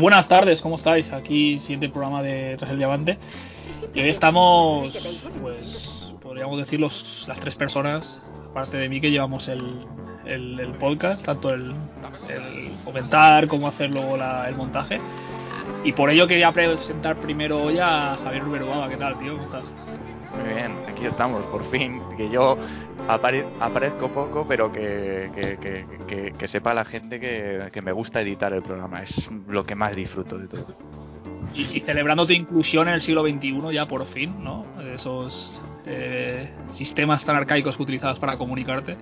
Buenas tardes, ¿cómo estáis? Aquí siguiente programa de Tras el Diamante. Y hoy estamos, pues, podríamos decir los, las tres personas, aparte de mí, que llevamos el, el, el podcast, tanto el, el, comentar como hacer luego la, el montaje. Y por ello quería presentar primero hoy a Javier Ruberuaga. ¿Qué tal, tío? ¿Cómo estás? Aquí estamos, por fin. Que yo apare aparezco poco, pero que, que, que, que sepa la gente que, me gusta editar el programa. Es lo que más disfruto de todo. Y, y, celebrando tu inclusión en el siglo XXI ya por fin, ¿no? Esos eh, sistemas tan arcaicos que utilizabas para comunicarte.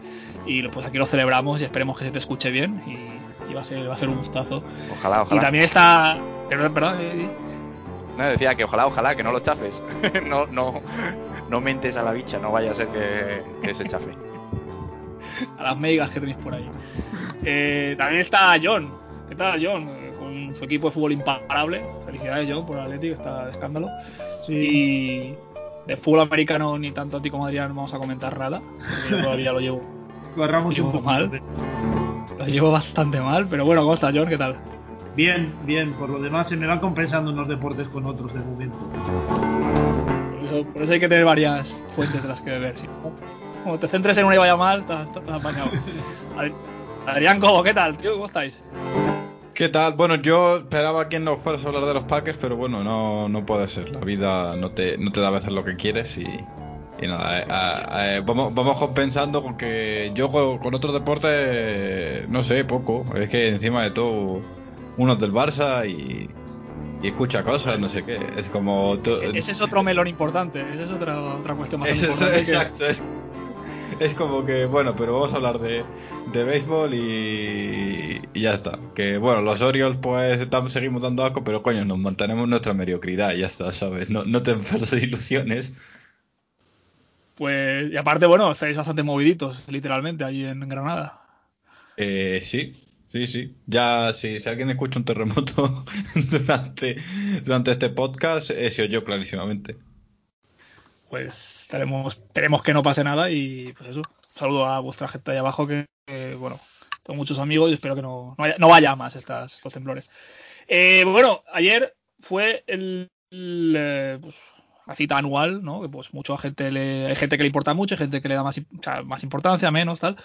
Y pues aquí lo celebramos y esperemos que se te escuche bien. Y, y va, a ser, va a ser un gustazo. Ojalá, ojalá. Y también está... Perdón, perdón. Eh, no, decía que ojalá, ojalá, que no lo chafes. no, no, no mentes a la bicha, no vaya a ser que, que se chafe. a las megas que tenéis por ahí. Eh, también está John. ¿Qué tal, John? Eh, con su equipo de fútbol imparable. Felicidades, John, por el Atlético, está de escándalo. Sí. Y de fútbol americano ni tanto a ti como Adrián vamos a comentar nada. Yo todavía lo llevo. Corramos lo llevo un poco mal. Lo llevo bastante mal, pero bueno, ¿cómo está, John? ¿Qué tal? Bien, bien. Por lo demás, se me van compensando unos deportes con otros de momento. Por eso, hay que tener varias fuentes de las que beber. ¿sí? Como te centres en una y vaya mal, estás, estás apañado. Adrián Cobo, ¿qué tal, tío? ¿Cómo estáis? ¿Qué tal? Bueno, yo esperaba que no fueras a hablar de los Packers, pero bueno, no, no puede ser. La vida no te, no te da a veces lo que quieres y, y nada, eh, eh, vamos, vamos compensando con que yo con, con otros deportes, no sé, poco. Es que encima de todo, uno es del Barça y, y escucha cosas, no sé qué. Es como. Ese es otro melón importante, esa es otra, otra cuestión más es, importante. Exacto, es, es, como que, bueno, pero vamos a hablar de, de béisbol y, y, ya está. Que bueno, los Orioles, pues estamos, seguimos dando asco, pero coño, nos mantenemos nuestra mediocridad y ya está, ¿sabes? No, no te enfermes ilusiones. Pues, y aparte, bueno, estáis bastante moviditos, literalmente, allí en Granada. Eh, sí, Sí, sí. Ya, si, si alguien escucha un terremoto durante, durante este podcast, he sido yo clarísimamente. Pues estaremos, esperemos que no pase nada y pues eso. Saludo a vuestra gente ahí abajo que, bueno, tengo muchos amigos y espero que no, no, vaya, no vaya más estas, estos temblores. Eh, bueno, ayer fue el, el eh, pues, la cita anual, ¿no? Que pues mucha gente le, hay gente que le importa mucho, hay gente que le da más, más importancia, menos, tal.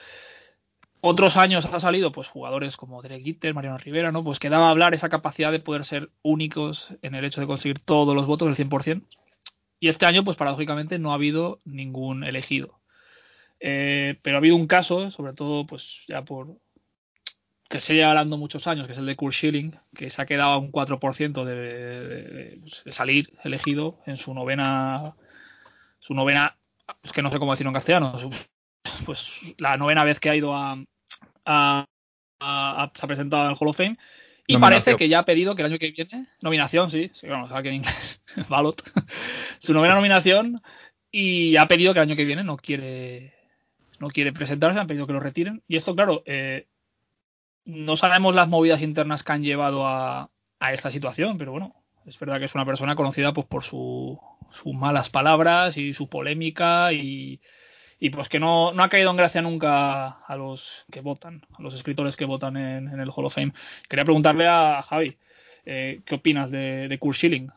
Otros años ha salido pues jugadores como Derek Gitter, Mariano Rivera, ¿no? Pues que daba a hablar esa capacidad de poder ser únicos en el hecho de conseguir todos los votos del 100%. Y este año, pues paradójicamente, no ha habido ningún elegido. Eh, pero ha habido un caso, sobre todo, pues ya por que se lleva hablando muchos años, que es el de Kurt Schilling, que se ha quedado a un 4% de, de, salir elegido en su novena, su novena, es que no sé cómo decirlo en castellano, pues la novena vez que ha ido a, a, a, a, se ha presentado en el Hall of Fame. Y parece que ya ha pedido que el año que viene nominación sí, sí bueno sabe que en inglés ballot su novena nominación y ha pedido que el año que viene no quiere no quiere presentarse han pedido que lo retiren. Y esto claro eh, no sabemos las movidas internas que han llevado a, a esta situación pero bueno es verdad que es una persona conocida pues por su, sus malas palabras y su polémica y y pues que no, no, ha caído en gracia nunca a los que votan, a los escritores que votan en, el Hall of Fame. Quería preguntarle a Javi, eh, ¿qué opinas de, de Kurt Schilling?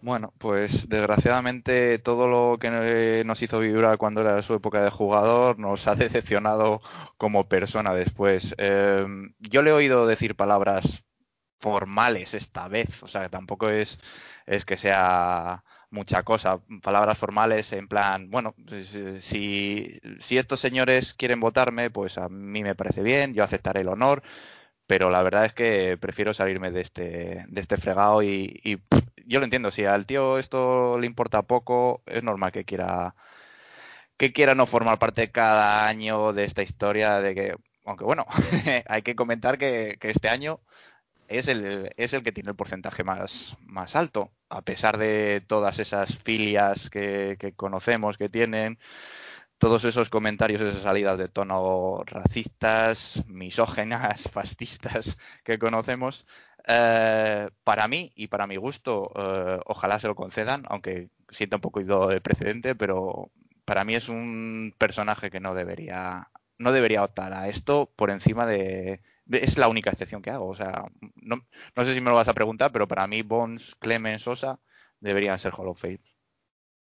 Bueno, pues desgraciadamente todo lo que nos hizo vibrar cuando era su época de jugador nos ha decepcionado como persona después. Eh, yo le he oído decir palabras formales esta vez, o sea, tampoco es, es que sea mucha cosa, palabras formales en plan, bueno, si, si estos señores quieren votarme, pues a mí me parece bien, yo aceptaré el honor, pero la verdad es que prefiero salirme de este, de este fregado y, y yo lo entiendo, si al tío esto le importa poco, es normal que quiera que quiera no formar parte cada año de esta historia de que, aunque bueno, hay que comentar que, que este año es el, es el que tiene el porcentaje más, más alto, a pesar de todas esas filias que, que conocemos que tienen, todos esos comentarios, esas salidas de tono racistas, misógenas, fascistas que conocemos, eh, para mí y para mi gusto, eh, ojalá se lo concedan, aunque sienta un poco de precedente, pero para mí es un personaje que no debería, no debería optar a esto por encima de, es la única excepción que hago. O sea, no, no sé si me lo vas a preguntar, pero para mí Bones, Clemens, Sosa deberían ser Hall of Fame.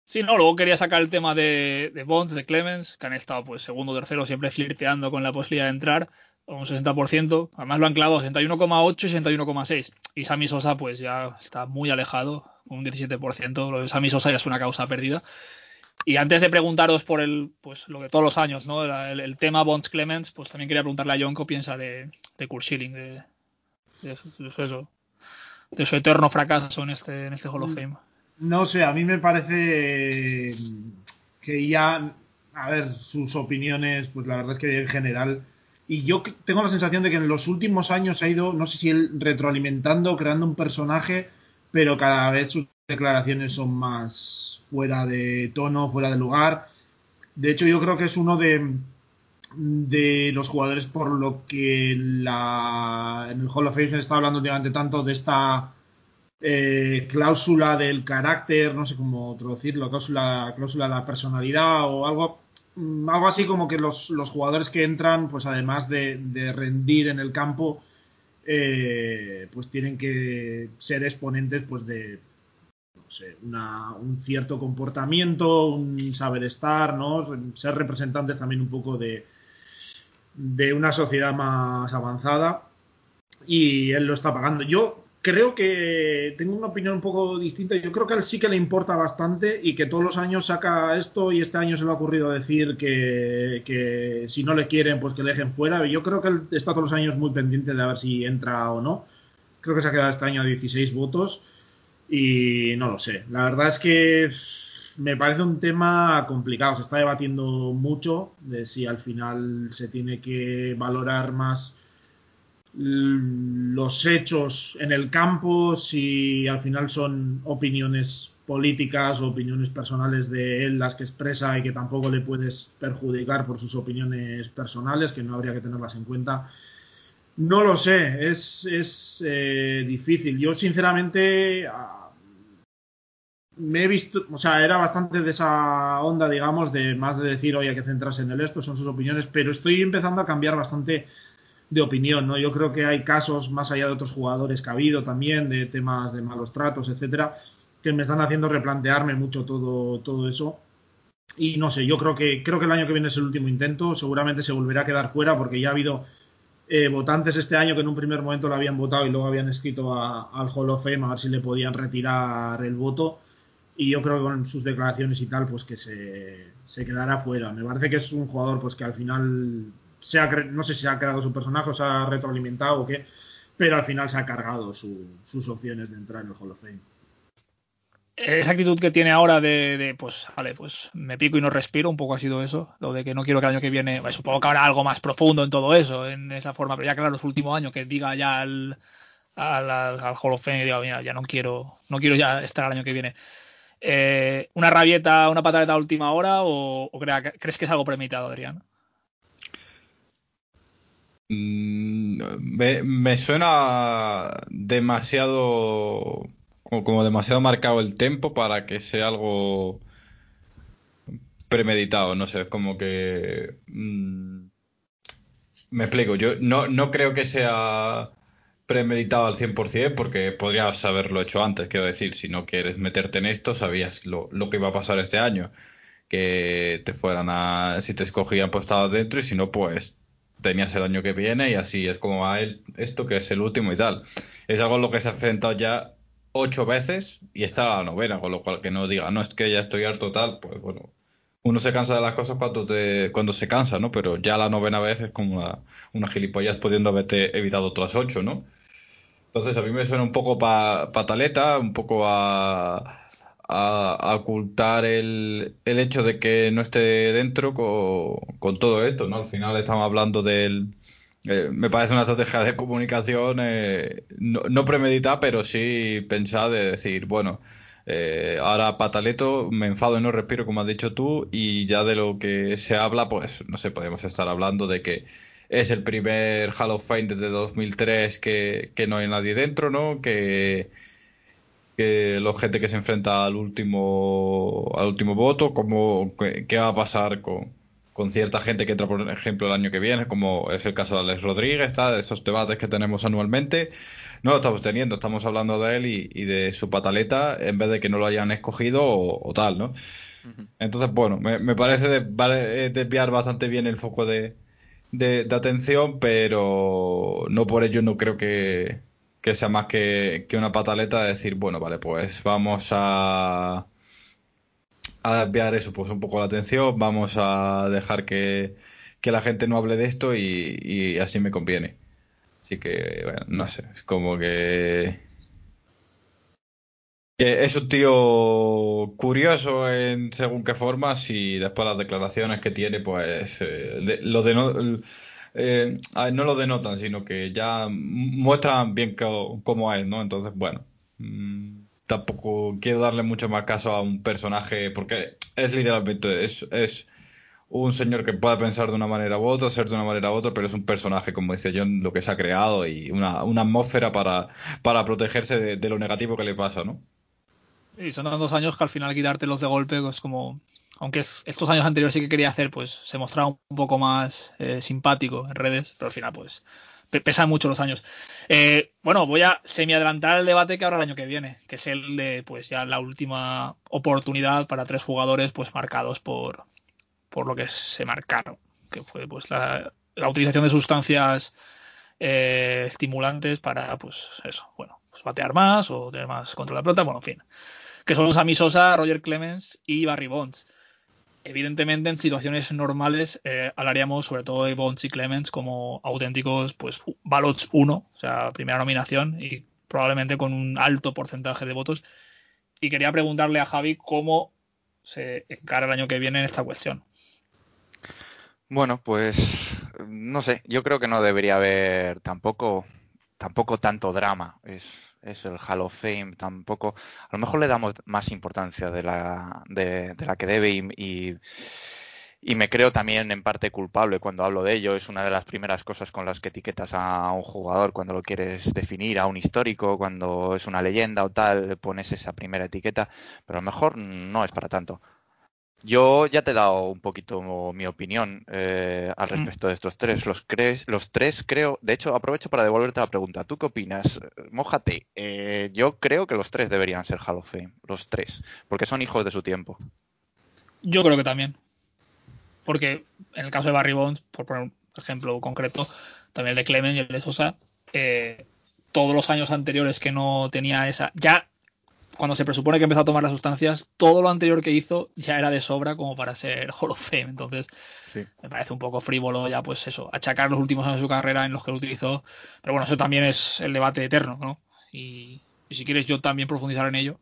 Sí, no, luego quería sacar el tema de, de Bonds, de Clemens, que han estado pues segundo tercero siempre flirteando con la posibilidad de entrar, un 60%, además lo han clavado 61,8 y 61,6. Y Sammy Sosa pues ya está muy alejado, un 17%, lo de Sammy Sosa ya es una causa perdida. Y antes de preguntaros por el, pues lo de todos los años, ¿no? El, el tema Bonds Clemens, pues también quería preguntarle a John qué piensa de, de Kurt Schilling, de, de, de eso, de su eterno fracaso en este, en este Hall of Fame. No sé, a mí me parece que ya, a ver, sus opiniones, pues la verdad es que en general, y yo tengo la sensación de que en los últimos años ha ido, no sé si él retroalimentando, creando un personaje, pero cada vez sus declaraciones son más fuera de tono, fuera de lugar. De hecho, yo creo que es uno de, de los jugadores por lo que la, en el Hall of Fame se está hablando últimamente tanto de esta eh, cláusula del carácter, no sé cómo traducirlo, cláusula, cláusula de la personalidad o algo, mm, algo así como que los, los jugadores que entran, pues además de, de rendir en el campo, eh, pues tienen que ser exponentes pues de no sé, un cierto comportamiento, un saber estar, ¿no? Ser representantes también un poco de, de una sociedad más avanzada y él lo está pagando. Yo creo que tengo una opinión un poco distinta. Yo creo que a él sí que le importa bastante y que todos los años saca esto y este año se le ha ocurrido decir que, si no le quieren, pues que le dejen fuera. Yo creo que él está todos los años muy pendiente de a ver si entra o no. Creo que se ha quedado este año a 16 votos y no lo sé. La verdad es que me parece un tema complicado. Se está debatiendo mucho de si al final se tiene que valorar más los hechos en el campo, si al final son opiniones políticas o opiniones personales de él las que expresa y que tampoco le puedes perjudicar por sus opiniones personales, que no habría que tenerlas en cuenta. No lo sé, es, es eh, difícil. Yo sinceramente me he visto, o sea, era bastante de esa onda, digamos, de más de decir, oye, hay que centrarse en el esto, son sus opiniones, pero estoy empezando a cambiar bastante de opinión, ¿no? Yo creo que hay casos, más allá de otros jugadores que ha habido también, de temas de malos tratos, etcétera, que me están haciendo replantearme mucho todo, todo eso. Y no sé, yo creo que, creo que el año que viene es el último intento, seguramente se volverá a quedar fuera porque ya ha habido eh, votantes este año que en un primer momento lo habían votado y luego habían escrito a, al Hall of Fame a ver si le podían retirar el voto. Y yo creo que con sus declaraciones y tal, pues que se, se quedará fuera. Me parece que es un jugador pues que al final se ha, no sé si se ha creado su personaje o se ha retroalimentado o qué, pero al final se ha cargado su, sus opciones de entrar en el Hall of Fame. Esa actitud que tiene ahora de, pues, vale, pues me pico y no respiro, un poco ha sido eso, lo de que no quiero que el año que viene, pues, supongo que habrá algo más profundo en todo eso, en esa forma, pero ya claro, su último año que diga ya al, al, al Hall of Fame, diga, mira, ya no quiero, no quiero ya estar el año que viene. Eh, ¿Una rabieta, una pataleta a última hora o, o crees que es algo premeditado, Adrián? Mm, me, me, suena demasiado como, demasiado marcado el tempo para que sea algo premeditado, no sé, es como que mmm, me explico, yo no, no creo que sea premeditado al 100% porque podrías haberlo hecho antes, quiero decir, si no quieres meterte en esto, sabías lo, lo que iba a pasar este año, que te fueran a, si te escogían pues estabas dentro y si no pues tenías el año que viene y así es como va el, esto que es el último y tal. Es algo en lo que se ha enfrentado ya ocho veces y está la novena, con lo cual que no diga, no, es que ya estoy harto tal, pues bueno, uno se cansa de las cosas cuando, te, cuando se cansa, ¿no? Pero ya la novena vez es como una, una gilipollas pudiendo haberte evitado otras ocho, ¿no? Entonces a mí me suena un poco pa, pataleta, un poco a, a, ocultar el, el, hecho de que no esté dentro con, con, todo esto, ¿no? Al final estamos hablando del... Eh, me parece una estrategia de comunicación eh, no, no, premeditada, pero sí pensada de decir, bueno, eh, ahora pataleto, me enfado y no respiro, como has dicho tú, y ya de lo que se habla, pues no sé, podemos estar hablando de que es el primer Hall of Fame desde 2003 que, que no hay nadie dentro, ¿no? Que, que la gente que se enfrenta al último al último voto, cómo, qué, qué va a pasar con, con cierta gente que entra, por ejemplo, el año que viene, como es el caso de Alex Rodríguez, está de esos debates que tenemos anualmente. No lo estamos teniendo, estamos hablando de él y, de su pataleta en vez de que no lo hayan escogido o, tal, ¿no? Entonces, bueno, me, parece eh, desviar bastante bien el foco de, de, atención, pero no por ello no creo que, que sea más que, que, una pataleta de decir, bueno, vale, pues vamos a, a desviar eso, pues un poco la atención, vamos a dejar que, que la gente no hable de esto y, y así me conviene. Así que, bueno, no sé, es como que es un tío curioso en según qué formas y después las declaraciones que tiene, pues eh, lo eh, no lo denotan, sino que ya muestran bien cómo es, ¿no? Entonces, bueno, mm, tampoco quiero darle mucho más caso a un personaje porque es literalmente, es, es un señor que pueda pensar de una manera u otra, ser de una manera u otra, pero es un personaje, como decía John, lo que se ha creado y una, atmósfera para, para protegerse de, lo negativo que le pasa, ¿no? Y son dos años que al final quitártelos de golpe, pues como, aunque estos años anteriores sí que quería hacer, pues se mostraba un poco más eh, simpático en redes, pero al final pues pesan mucho los años. Eh, bueno, voy a semi adelantar el debate que habrá el año que viene, que es el de pues ya la última oportunidad para tres jugadores pues marcados por, por lo que se marcaron, que fue pues la, utilización de sustancias eh, estimulantes para pues eso, bueno, pues batear más o tener más control de la pelota, bueno, en fin que son Sammy Sosa, Roger Clemens y Barry Bonds. Evidentemente, en situaciones normales eh, hablaríamos sobre todo de Bonds y Clemens como auténticos pues ballots 1, o sea, primera nominación y probablemente con un alto porcentaje de votos. Y quería preguntarle a Javi cómo se encara el año que viene en esta cuestión. Bueno, pues no sé, yo creo que no debería haber tampoco tampoco tanto drama. Es, es el Hall of Fame, tampoco. A lo mejor le damos más importancia de la, de, la que debe y, y, me creo también en parte culpable cuando hablo de ello. Es una de las primeras cosas con las que etiquetas a un jugador cuando lo quieres definir, a un histórico, cuando es una leyenda o tal, pones esa primera etiqueta, pero a lo mejor no es para tanto. Yo ya te he dado un poquito mi opinión eh, al mm. respecto de estos tres. Los, crees, los tres creo, de hecho aprovecho para devolverte la pregunta. ¿Tú qué opinas? Mójate. Eh, yo creo que los tres deberían ser Hall of Fame, los tres, porque son hijos de su tiempo. Yo creo que también. Porque en el caso de Barry Bonds, por poner un ejemplo concreto, también el de Clemens y el de Sosa, eh, todos los años anteriores que no tenía esa, ya cuando se presupone que empezó a tomar las sustancias, todo lo anterior que hizo ya era de sobra como para ser Hall of Fame. Entonces, me parece un poco frívolo ya, pues eso, achacar los últimos años de su carrera en los que lo utilizó. Pero bueno, eso también es el debate eterno, ¿no? Y, si quieres yo también profundizar en ello.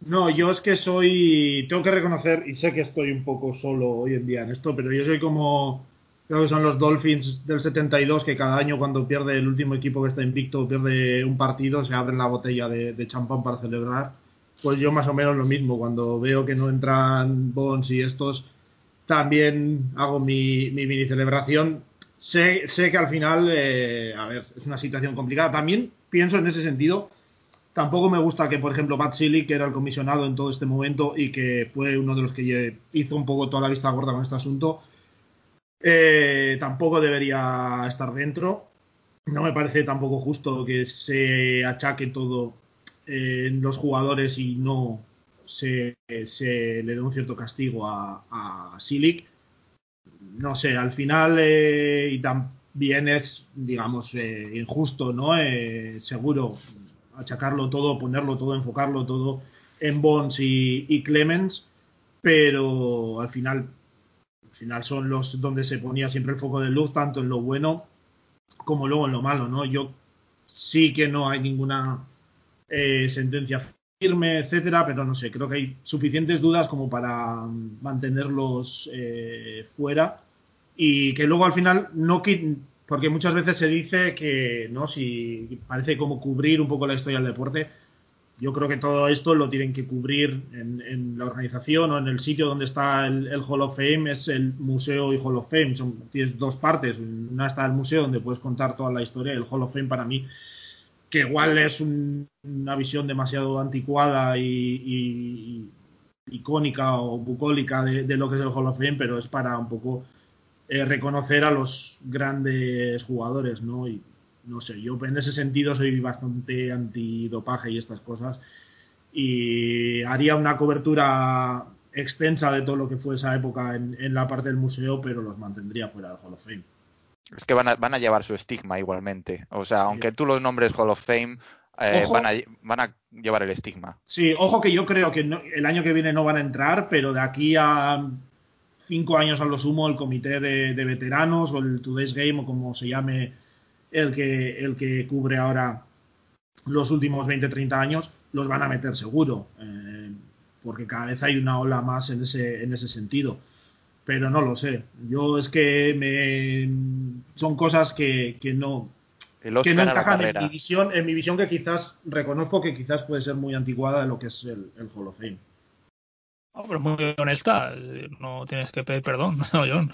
No, yo es que soy, tengo que reconocer, y sé que estoy un poco solo hoy en día en esto, pero yo soy como creo que son los Dolphins del 72 que cada año cuando pierde el último equipo que está invicto, pierde un partido, se abren la botella de, champán para celebrar. Pues yo más o menos lo mismo, cuando veo que no entran Bones y estos, también hago mi, mini celebración. Sé, sé, que al final, eh, a ver, es una situación complicada. También pienso en ese sentido, tampoco me gusta que, por ejemplo, Matt Silly, que era el comisionado en todo este momento y que fue uno de los que hizo un poco toda la vista gorda con este asunto, eh, tampoco debería estar dentro. No me parece tampoco justo que se achaque todo eh, en los jugadores y no se, le dé un cierto castigo a, a Silic. No sé, al final eh, y también es, digamos, injusto, ¿no? seguro achacarlo todo, ponerlo todo, enfocarlo todo en Bonds y, y Clemens, pero al final final son los donde se ponía siempre el foco de luz, tanto en lo bueno como luego en lo malo, ¿no? Yo sí que no hay ninguna eh, sentencia firme, etcétera, pero no sé, creo que hay suficientes dudas como para mantenerlos eh, fuera y que luego al final no porque muchas veces se dice que no si parece como cubrir un poco la historia del deporte yo creo que todo esto lo tienen que cubrir en, la organización o en el sitio donde está el, Hall of Fame, es el museo y Hall of Fame. Son, tienes dos partes. Una está el museo donde puedes contar toda la historia. El Hall of Fame para mí, que igual es una visión demasiado anticuada y, icónica o bucólica de, lo que es el Hall of Fame, pero es para un poco eh, reconocer a los grandes jugadores, ¿no? Y no sé, yo en ese sentido soy bastante antidopaje y estas cosas y haría una cobertura extensa de todo lo que fue esa época en, en la parte del museo, pero los mantendría fuera del Hall of Fame. Es que van a, van a llevar su estigma igualmente. O sea, sí. aunque tú los nombres Hall of Fame, eh, van, a, van, a, llevar el estigma. Sí, ojo que yo creo que no, el año que viene no van a entrar, pero de aquí a cinco años a lo sumo el comité de, de veteranos o el Today's Game o como se llame el que, el que cubre ahora los últimos 20-30 años, los van a meter seguro, eh, porque cada vez hay una ola más en ese, en ese sentido. Pero no lo sé. Yo es que me son cosas que, que no que no encajan en mi visión, en mi visión que quizás reconozco que quizás puede ser muy anticuada de lo que es el, el Hall of Fame. Pero muy honesta, no tienes que pedir perdón, no, John.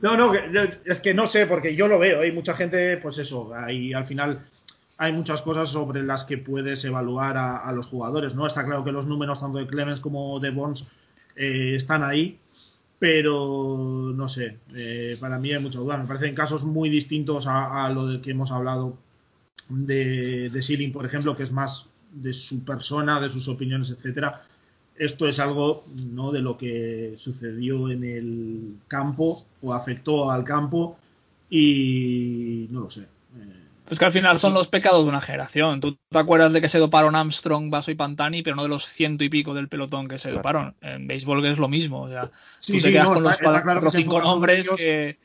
No, no, es que no sé, porque yo lo veo, hay mucha gente, pues eso, ahí al final hay muchas cosas sobre las que puedes evaluar a, los jugadores, ¿no? Está claro que los números tanto de Clemens como de Bonds eh, están ahí, pero no sé, eh, para mí hay mucha duda. Me parecen casos muy distintos a, a lo de que hemos hablado de, de Sealing, por ejemplo, que es más de su persona, de sus opiniones, etcétera. Esto es algo ¿no? de lo que sucedió en el campo o afectó al campo y no lo sé. Eh, es que al final son los pecados de una generación. Tú te acuerdas de que se doparon Armstrong, Basso y Pantani, pero no de los ciento y pico del pelotón que se claro. doparon. En béisbol es lo mismo. O sea, sí, tú te sí, quedas no, con está, los cuatro o cinco nombres ellos, que.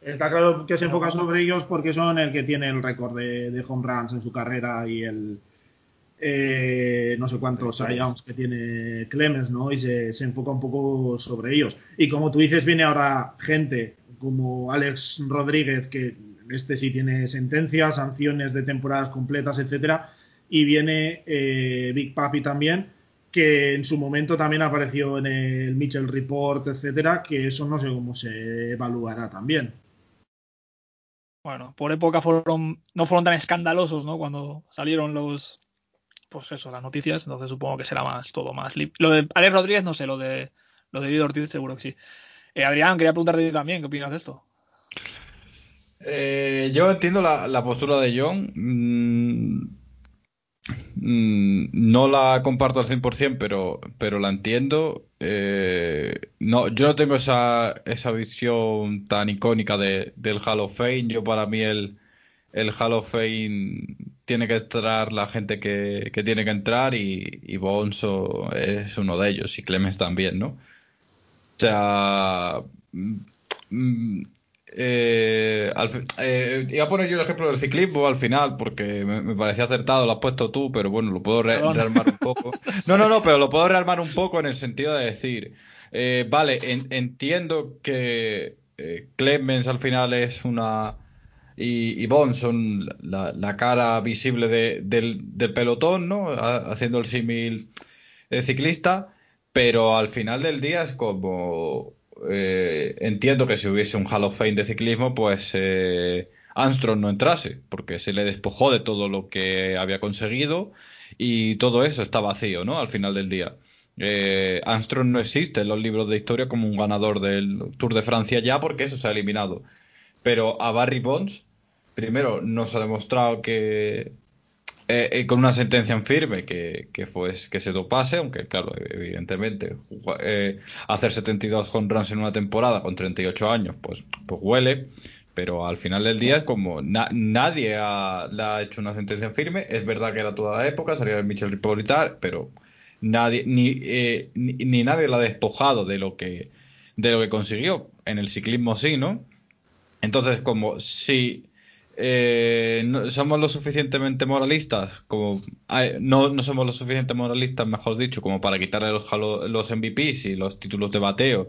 Está claro que se enfoca sobre ellos porque son el que tiene el récord de, de, home runs en su carrera y el. Eh, no sé cuántos Youngs que tiene Clemens, ¿no? Y se, se enfoca un poco sobre ellos. Y como tú dices, viene ahora gente como Alex Rodríguez, que este sí tiene sentencias, sanciones de temporadas completas, etcétera, y viene eh, Big Papi también, que en su momento también apareció en el Mitchell Report, etcétera, que eso no sé cómo se evaluará también. Bueno, por época fueron no fueron tan escandalosos, ¿no? Cuando salieron los pues eso, las noticias, entonces supongo que será más todo más lo de Alex Rodríguez no sé, lo de lo de David Ortiz seguro que sí. Eh, Adrián, quería preguntarte también, ¿qué opinas de esto? Eh, yo entiendo la, la, postura de John. Mm, mm, no la comparto al 100%, pero, pero la entiendo. Eh, no, yo no tengo esa, esa visión tan icónica de, del Hall of Fame. Yo para mí el, el Hall of Fame tiene que entrar la gente que, que tiene que entrar y, y Bonzo es uno de ellos y Clemens también, ¿no? O sea... Mm, eh, al, eh, iba a poner yo el ejemplo del ciclismo al final porque me, me, parecía acertado, lo has puesto tú, pero bueno, lo puedo re rearmar un poco. No, no, no, pero lo puedo rearmar un poco en el sentido de decir, eh, vale, en, entiendo que eh, Clemens al final es una... Y, y Bond son la, la cara visible de, del, pelotón, ¿no? Haciendo el símil ciclista, pero al final del día es como eh, entiendo que si hubiese un Hall of Fame de ciclismo, pues eh, Armstrong no entrase, porque se le despojó de todo lo que había conseguido y todo eso está vacío, ¿no? Al final del día. Eh, Armstrong no existe en los libros de historia como un ganador del Tour de Francia ya, porque eso se ha eliminado. Pero a Barry Bonds, primero, no se ha demostrado que eh, eh, con una sentencia en firme que, que, fue, que se dopase, aunque claro, evidentemente eh, hacer 72 home runs en una temporada con 38 años, pues, pues huele, pero al final del día como na nadie ha, le ha hecho una sentencia en firme, es verdad que era toda la época, salía el Michel Ripolitar, pero nadie, ni, eh, ni, ni, nadie la ha despojado de lo que de lo que consiguió, en el ciclismo sí, ¿no? Entonces, como si eh, no, somos lo suficientemente moralistas, como no, no, somos lo suficientemente moralistas, mejor dicho, como para quitarle los, los MVPs y los títulos de bateo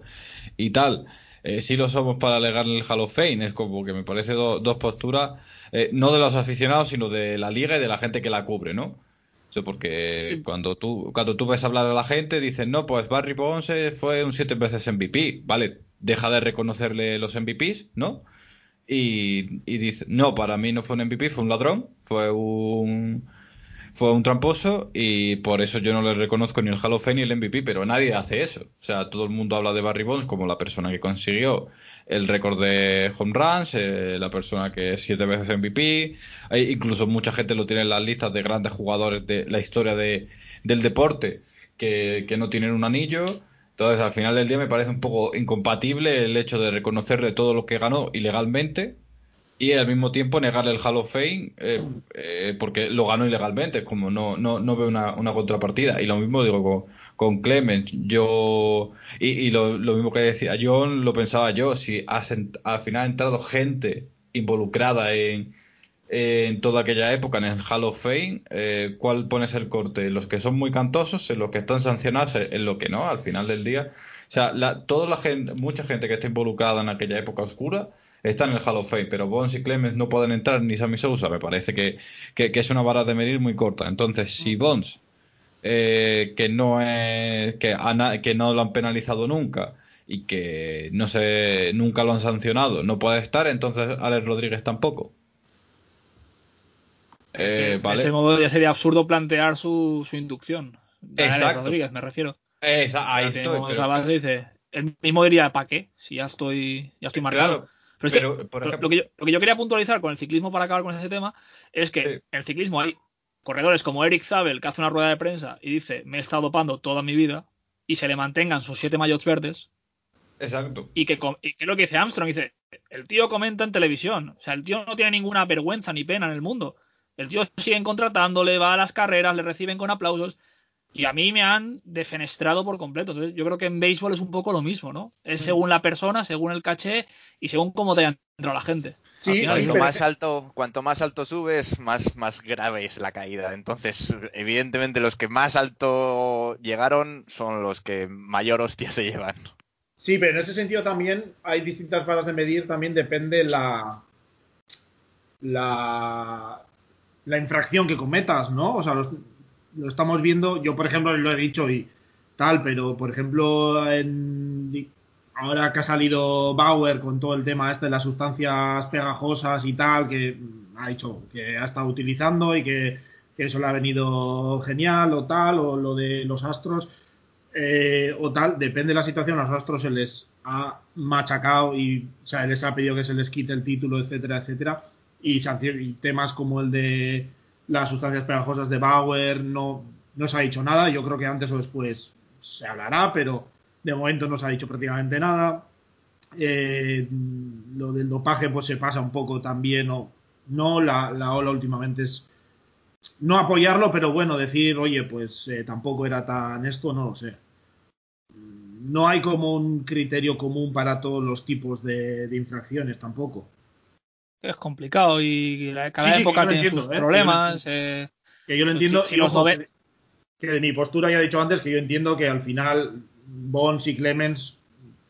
y tal. Eh, sí lo somos para alegarle el Hall of Fame, es como que me parece do, dos posturas, eh, no de los aficionados, sino de la liga y de la gente que la cubre, ¿no? Eso porque sí. cuando tú cuando tú ves hablar a la gente, dicen, no, pues Barry Ponce fue un siete veces MVP, ¿vale? Deja de reconocerle los MVPs, ¿no? Y, y, dice, no, para mí no fue un MVP, fue un ladrón, fue un fue un tramposo y por eso yo no le reconozco ni el Hall of Fame ni el MVP, pero nadie hace eso. O sea, todo el mundo habla de Barry Bonds como la persona que consiguió el récord de home runs, eh, la persona que siete veces MVP, Hay, incluso mucha gente lo tiene en las listas de grandes jugadores de la historia de, del deporte que, que no tienen un anillo. Entonces, al final del día me parece un poco incompatible el hecho de reconocerle todo lo que ganó ilegalmente y al mismo tiempo negarle el Hall of Fame eh, eh, porque lo ganó ilegalmente, como no, no, no veo una, una, contrapartida. Y lo mismo digo con, con Clemens, yo, y, y lo, lo, mismo que decía John, lo pensaba yo, si has al final ha entrado gente involucrada en, en toda aquella época en el Hall of Fame, eh, ¿cuál pones el corte? ¿Los que son muy cantosos, en los que están sancionados, en lo que no, al final del día? O sea, la, toda la gente, mucha gente que está involucrada en aquella época oscura, está en el Hall of Fame, pero Bones y Clemens no pueden entrar ni Sammy Sousa, me parece que, que, que es una vara de medir muy corta. Entonces, si Bones, eh, que no es, que, que no lo han penalizado nunca y que no sé, nunca lo han sancionado, no puede estar, entonces Alex Rodríguez tampoco. Eh, ¿vale? De ese modo ya sería absurdo plantear su, su inducción. Exacto. Rodríguez, me refiero. Esa, ahí estoy. Pero... Base dice, él mismo diría, ¿para qué? Si ya estoy, ya estoy marcado. Claro. Pero, es pero que, por ejemplo, lo, que yo, lo, que yo, quería puntualizar con el ciclismo para acabar con ese tema es que sí. en el ciclismo hay corredores como Eric Zabel que hace una rueda de prensa y dice me he estado dopando toda mi vida y se le mantengan sus siete mayots verdes. Exacto. Y que, y que es lo que dice Armstrong, dice, el tío comenta en televisión, o sea, el tío no tiene ninguna vergüenza ni pena en el mundo. El tío siguen contratándole, va a las carreras, le reciben con aplausos. Y a mí me han defenestrado por completo. Entonces, yo creo que en béisbol es un poco lo mismo, ¿no? Es según la persona, según el caché y según cómo te entra la gente. Sí, cuanto, más alto, cuanto más alto subes, más, más grave es la caída. Entonces, evidentemente, los que más alto llegaron son los que mayor hostia se llevan. Sí, pero en ese sentido también hay distintas varas de medir, también depende la, la, la infracción que cometas, ¿no? O sea, los, lo estamos viendo, yo por ejemplo lo he dicho y tal, pero por ejemplo en, ahora que ha salido Bauer con todo el tema este de las sustancias pegajosas y tal, que ha dicho que ha estado utilizando y que, eso le ha venido genial o tal, o lo de los astros, eh, o tal, depende de la situación, a los astros se les ha machacado y o sea, les ha pedido que se les quite el título, etcétera, etcétera, y, temas como el de las sustancias pegajosas de Bauer, no, no se ha dicho nada. Yo creo que antes o después se hablará, pero de momento no se ha dicho prácticamente nada. Eh, lo del dopaje pues se pasa un poco también, o no, la, la, ola últimamente es no apoyarlo, pero bueno, decir, oye, pues eh, tampoco era tan esto, no lo sé. No hay como un criterio común para todos los tipos de infracciones tampoco es complicado y cada sí, época sí, tiene entiendo, sus ¿eh? problemas. Que, eh, que yo lo entiendo. Si, si los que, que, de mi postura ya he dicho antes que yo entiendo que al final Bonds y Clemens,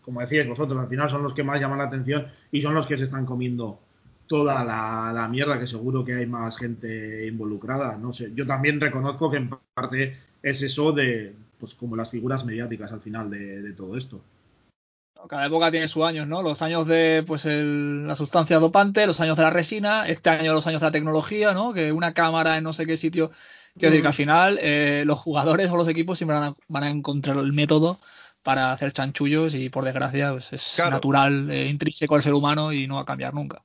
como decíais vosotros, al final son los que más llaman la atención y son los que se están comiendo toda la, la mierda, que seguro que hay más gente involucrada. No sé, yo también reconozco que en parte es eso de, pues como las figuras mediáticas al final de, de todo esto. Cada época tiene sus años, ¿no? Los años de pues el, la sustancia dopante, los años de la resina, este año los años de la tecnología, ¿no? Que una cámara en no sé qué sitio. Quiero mm. decir que al final eh, los jugadores o los equipos siempre van a, van a, encontrar el método para hacer chanchullos y por desgracia pues, es claro. natural, eh, intrínseco al ser humano y no va a cambiar nunca.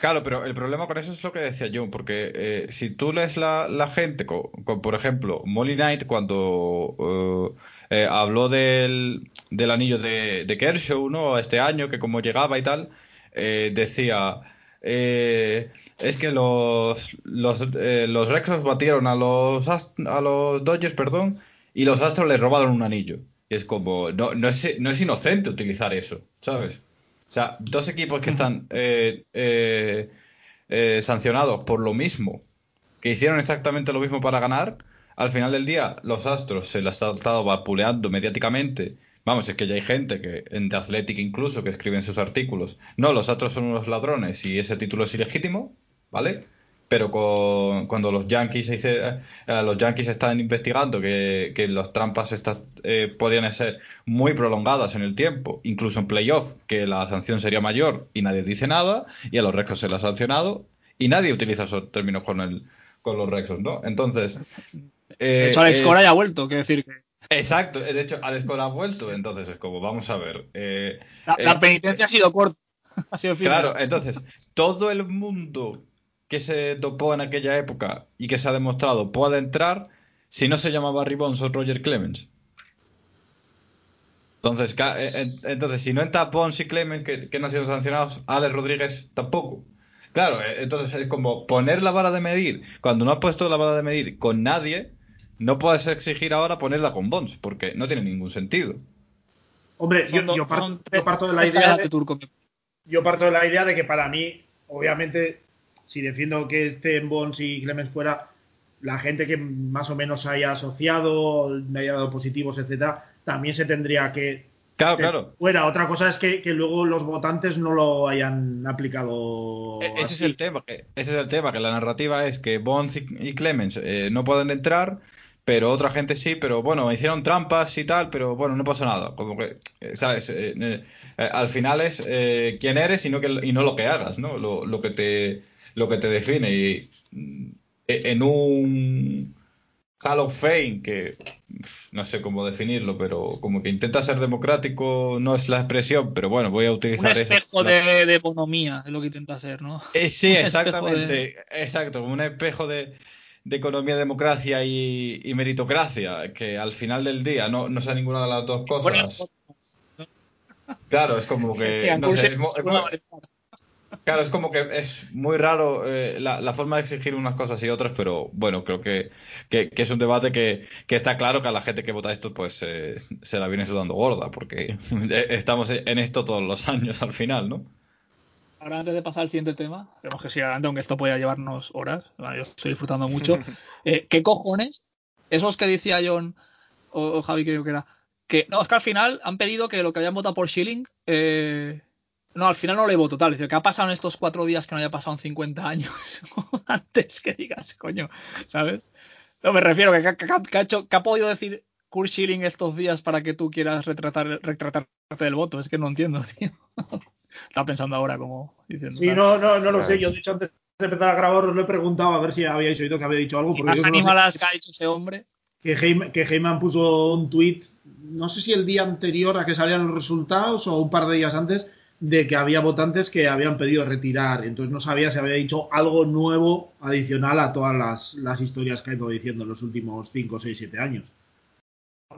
Claro, pero el problema con eso es lo que decía yo, porque eh, si tú lees la, la gente, con, con, por ejemplo, Molly Knight cuando eh, habló del, del anillo de, de, Kershaw, ¿no? Este año, que como llegaba y tal, eh, decía, eh, es que los, los, los Rexos batieron a los, a los Dodgers, perdón, y los Astros le robaron un anillo. Y es como, no, no, es, no es inocente utilizar eso, ¿sabes? O sea, dos equipos que están eh, eh, eh, sancionados por lo mismo, que hicieron exactamente lo mismo para ganar, al final del día los Astros se las han estado vapuleando mediáticamente. Vamos, es que ya hay gente que en The Athletic incluso que escriben sus artículos. No, los Astros son unos ladrones y ese título es ilegítimo, ¿vale? pero cuando los Yankees eh, los Yankees están investigando que, que las trampas estas eh, podían ser muy prolongadas en el tiempo, incluso en playoff, que la sanción sería mayor y nadie dice nada, y a los Red se les ha sancionado y nadie utiliza esos términos con el con los Rexos, ¿no? Entonces. de hecho, Alex eh, Cora ya ha vuelto, quiero decir que. Exacto, de hecho, Alex Cora ha vuelto, entonces es como, vamos a ver. eh, La, la eh, penitencia ha sido corta. ha sido. Claro, entonces, todo el mundo que se topó en aquella época y que se ha demostrado puede entrar si no se llama Barry Bonds o Roger Clemens. Entonces, eh, entonces si no entra Bonds y Clemens, que, que no han sido sancionados, Alex Rodríguez tampoco. Claro, eh, entonces es como poner la vara de medir. Cuando no has puesto la vara de medir con nadie, no puedes exigir ahora ponerla con Bonds, porque no tiene ningún sentido. Hombre, yo, parto, yo de la idea de, yo parto de la idea de que para mí, obviamente, si defiendo que estén Bonds y Clemens fuera, la gente que más o menos haya asociado, me haya dado positivos, etcétera, también se tendría que Claro, claro. fuera. Otra cosa es que, que luego los votantes no lo hayan aplicado. E- Ese es el tema, que- ese es el tema, que la narrativa es que Bonds y, y Clemens eh, no pueden entrar, pero otra gente sí, pero bueno, hicieron trampas y tal, pero bueno, no pasa nada. Como que, eh, ¿sabes? Eh, al final es quién eres y no, que, y no lo que hagas, ¿no? Lo, lo que te, lo que te define. Y en un Hall of Fame que no sé cómo definirlo, pero como que intenta ser democrático no es la expresión, pero bueno, voy a Un utilizar esa- espejo la- de, de economía es lo que intenta ser, ¿no? eh, sí, Un espejo exactamente. Exacto, un espejo de, de economía, democracia y, y meritocracia, que al final del día no, no sea ninguna de las dos cosas. Claro, es como que. No sé, es es. Claro, es como que es muy raro eh, la, la forma de exigir unas cosas y otras, pero bueno, creo que, que- que es un debate que, que está claro que a la gente que vota esto, pues eh, se la viene sudando gorda, porque estamos en esto todos los años al final, ¿no? Ahora, antes de pasar al siguiente tema, tenemos que seguir adelante, aunque esto pueda llevarnos horas. Bueno, yo estoy disfrutando mucho. Eh, ¿Qué cojones? Esos que decía John o, o Javi, creo que era. Que no, es que al final han pedido que lo que hayan votado por Schilling. No, al final no le voto tal. Es decir, que ha pasado en estos cuatro días que no haya pasado en 50 años antes que digas, coño, ¿sabes? No, me refiero que, que- que- que ha, hecho, que ha podido decir Kurt Schilling estos días para que tú quieras retratar, retratarte del voto. Es que no entiendo, tío. Estaba pensando ahora como diciendo. Sí, no, no, no lo sé. Yo, de hecho, antes de empezar a grabar, os lo he preguntado a ver si habíais oído que había dicho algo. Porque más solo sé que ha dicho ese hombre. que Heyman, que Heyman puso un tweet, no sé si el día anterior a que salían los resultados o un par de días antes, de que había votantes que habían pedido retirar. Entonces no sabía si había dicho algo nuevo adicional a todas las, las historias que ha ido diciendo en los últimos 5, 6, 7 años.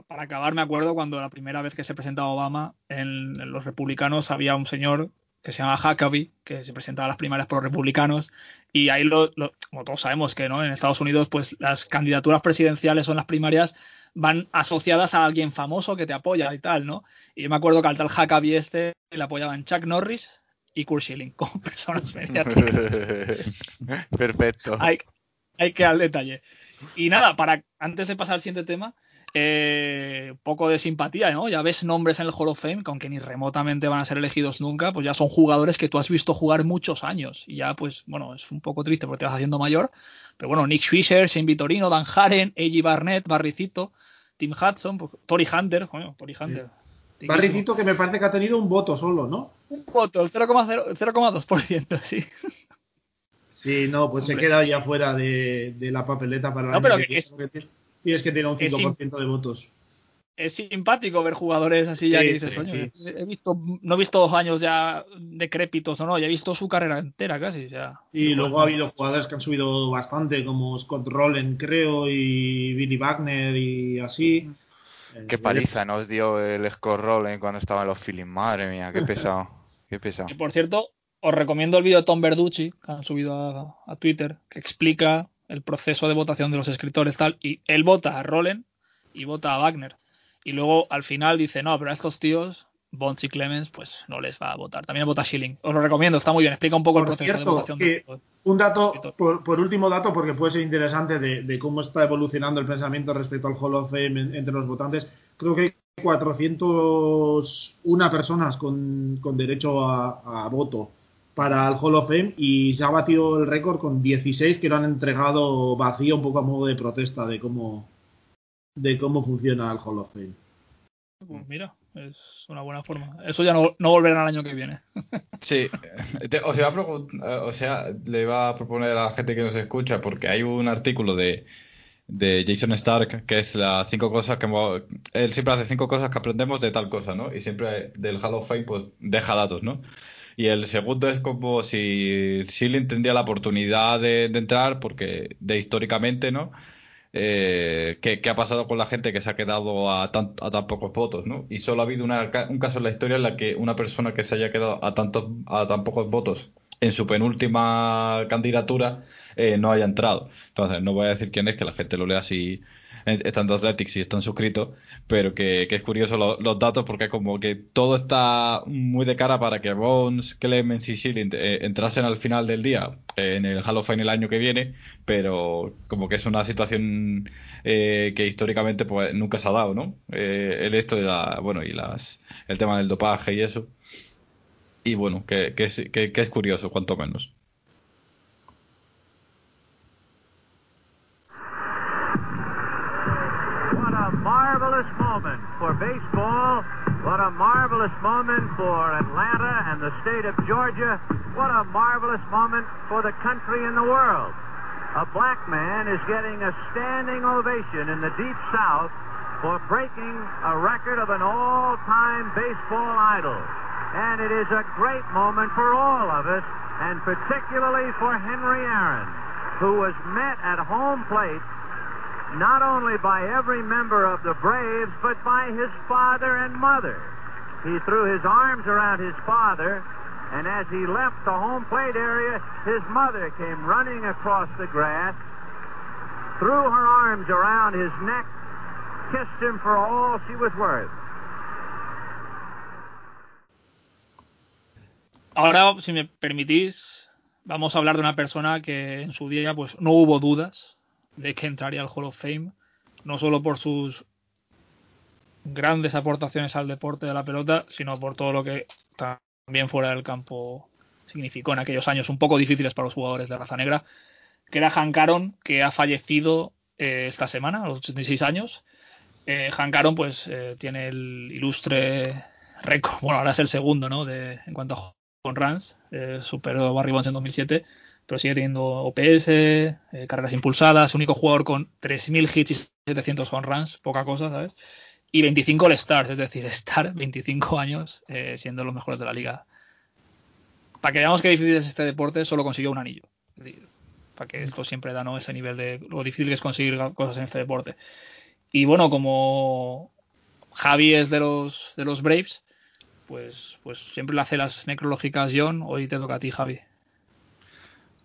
Para acabar, me acuerdo cuando la primera vez que se presentaba Obama en, los republicanos había un señor que se llama Huckabee, que se presentaba a las primarias por los republicanos, y ahí, lo, como todos sabemos que no en Estados Unidos, pues las candidaturas presidenciales en las primarias van asociadas a alguien famoso que te apoya y tal, ¿no? Y yo me acuerdo que al tal Huckabee este le apoyaban Chuck Norris y Kurt Schilling como personas mediáticas. Perfecto. hay, hay que al detalle. Y nada, para antes de pasar al siguiente tema, eh, poco de simpatía, ¿no? Ya ves nombres en el Hall of Fame, que aunque ni remotamente van a ser elegidos nunca, pues ya son jugadores que tú has visto jugar muchos años. Y ya, pues, bueno, es un poco triste porque te vas haciendo mayor. Pero bueno, Nick Fisher, Shane Vitorino, Dan Haren, A.G. Barnett, Barricito, Tim Hudson, pues, Tori Hunter, coño, Tori Hunter. Barricito que me parece que ha tenido un voto solo, ¿no? Un voto, el 0,0 el 0,2%, sí. Sí, no, pues se queda ya fuera de, de la papeleta para No, pero que que es- porque Tienes que tener un es 5% de votos. Es simpático ver jugadores así ya Sí, que dices, sí, coño, sí. he visto, no he visto dos años ya decrépitos, no, no, ya he visto su carrera entera casi, ya. Y luego ha habido jugadores que han subido bastante, como Scott Rowland, creo, y Billy Wagner y así. Eh, Qué paliza nos dio el Scott Rowland cuando estaba en los Phillies. Madre mía, qué pesado. Qué pesado. Que por cierto, os recomiendo el vídeo de Tom Verducci, que han subido a, a Twitter, que explica el proceso de votación de los escritores tal, y él vota a Roland y vota a Wagner. Y luego al final dice, no, pero a estos tíos, Bonds y Clemens, pues no les va a votar. También vota Schilling. Os lo recomiendo, está muy bien, explica un poco el proceso de votación. que- de- Un dato, por, por último dato, porque puede ser interesante de, de cómo está evolucionando el pensamiento respecto al Hall of Fame en- entre los votantes. Creo que hay 401 personas con, con derecho a, a voto para el Hall of Fame y se ha batido el récord con 16 que lo han entregado vacío un poco a modo de protesta de cómo de cómo funciona el Hall of Fame. Pues mira, Es una buena forma. Eso ya no, no volverá el año que viene. Sí, o sea, o sea, le va a proponer a la gente que nos escucha, porque hay un artículo de, de Jason Stark, que es las cinco cosas que él siempre hace cinco cosas que aprendemos de tal cosa, ¿no? Y siempre del Hall of Fame pues deja datos, ¿no? Y el segundo es como si Shilling tendría la oportunidad de, entrar, porque de históricamente, ¿no? Eh, ¿qué, ha pasado con la gente que se ha quedado a tan, a tan pocos votos, ¿no? Y solo ha habido un caso en la historia en la que una persona que se haya quedado a, tantos, a tan pocos votos en su penúltima candidatura eh, no haya entrado. Entonces, no voy a decir quién es, que la gente lo lea si están en Athletics y están suscritos, pero que, es curioso los datos porque como que todo está muy de cara para que Bones, Clemens y Schilling eh, entrasen al final del día eh, en el Hall of Fame el año que viene, pero como que es una situación que históricamente pues nunca se ha dado, ¿no? el esto de la, bueno, y las, el tema del dopaje y eso. Y bueno, que, que, es, que es curioso, cuanto menos. Marvelous moment for baseball. What a marvelous moment for Atlanta and the state of Georgia. What a marvelous moment for the country and the world. A black man is getting a standing ovation in the Deep South for breaking a record of an all-time baseball idol. And it is a great moment for all of us, and particularly for Henry Aaron, who was met at home plate not only by every member of the Braves, but by his father and mother. He threw his arms around his father, and as he left the home plate area, his mother came running across the grass, threw her arms around his neck, kissed him for all she was worth. Ahora, si me permitís, vamos a hablar de una persona que en su día pues no hubo dudas de que entraría al Hall of Fame, no solo por sus grandes aportaciones al deporte de la pelota, sino por todo lo que también fuera del campo significó en aquellos años un poco difíciles para los jugadores de raza negra, que era Hank Aaron, que ha fallecido eh, esta semana, a los 86 años. Eh, Hank Aaron, pues, eh, tiene el ilustre récord, bueno, ahora es el segundo, ¿no? De, en cuanto a home runs, superó a Barry Bonds en 2007 pero sigue teniendo OPS, eh, carreras impulsadas, único jugador con 3.000 hits y 700 home runs, poca cosa, ¿sabes? Y 25 All-Stars, es decir, estar 25 años eh, siendo los mejores de la liga. Para que veamos qué difícil es este deporte, solo consiguió un anillo. para que esto siempre da ¿no? ese nivel de lo difícil que es conseguir cosas en este deporte. Y bueno, como Javi es de los, de los Braves, pues, pues siempre le hace las necrológicas John. Hoy te toca a ti, Javi.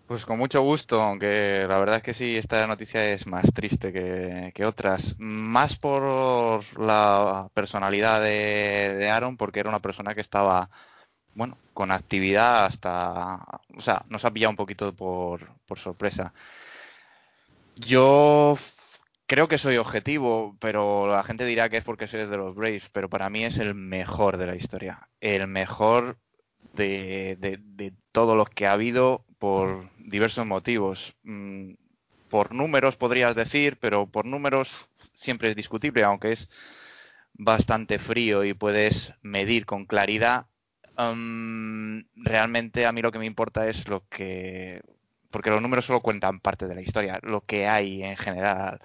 Pues con mucho gusto, aunque la verdad es que sí, esta noticia es más triste que, otras. Más por la personalidad de, Aaron, porque era una persona que estaba, bueno, con actividad hasta... O sea, nos ha pillado un poquito por, por sorpresa. Yo creo que soy objetivo, pero la gente dirá que es porque soy de los Braves, pero para mí es el mejor de la historia. El mejor de, de, de todos los que ha habido por diversos motivos. Mm, por números podrías decir, pero por números siempre es discutible, aunque es bastante frío y puedes medir con claridad. Mm, realmente a mí lo que me importa es lo que... Porque los números solo cuentan parte de la historia, lo que hay en general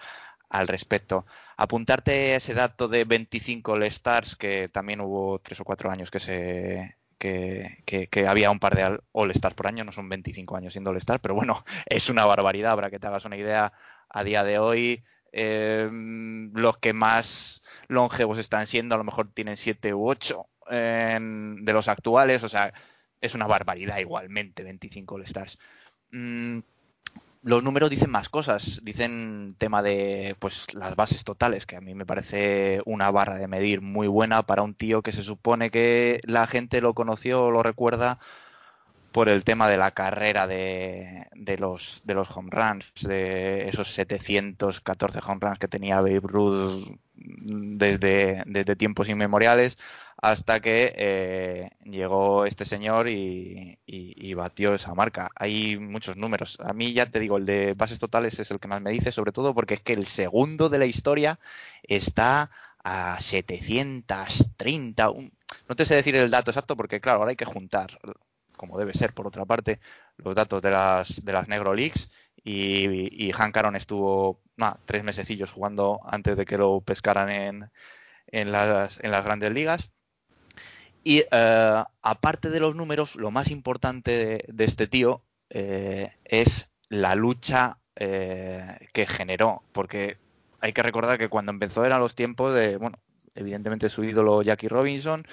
al respecto. Apuntarte ese dato de 25 All-Stars, que también hubo tres o cuatro años que se, que, había un par de All-Stars por año, no son 25 años siendo All-Star, pero bueno, es una barbaridad, para que te hagas una idea, a día de hoy em, los que más longevos están siendo, a lo mejor tienen 7 u 8 de los actuales, o sea, es una barbaridad igualmente, 25 All-Stars. Mm, los números dicen más cosas, dicen tema de pues las bases totales, que a mí me parece una barra de medir muy buena para un tío que se supone que la gente lo conoció o lo recuerda por el tema de la carrera de, de, los de los home runs, de esos 714 home runs que tenía Babe Ruth desde, desde tiempos inmemoriales hasta que eh, llegó este señor y, batió esa marca. Hay muchos números. A mí ya te digo, el de bases totales es el que más me dice, sobre todo porque es que el segundo de la historia está a 730, un- no te sé decir el dato exacto porque claro, ahora hay que juntar, como debe ser por otra parte, los datos de las, de las Negro Leagues y, y Hank Aaron estuvo tres mesecillos jugando antes de que lo pescaran en, en, las, en las grandes ligas. Y eh, aparte de los números, lo más importante de, de este tío eh, es la lucha eh, que generó, porque hay que recordar que cuando empezó eran los tiempos de, bueno, evidentemente su ídolo Jackie Robinson,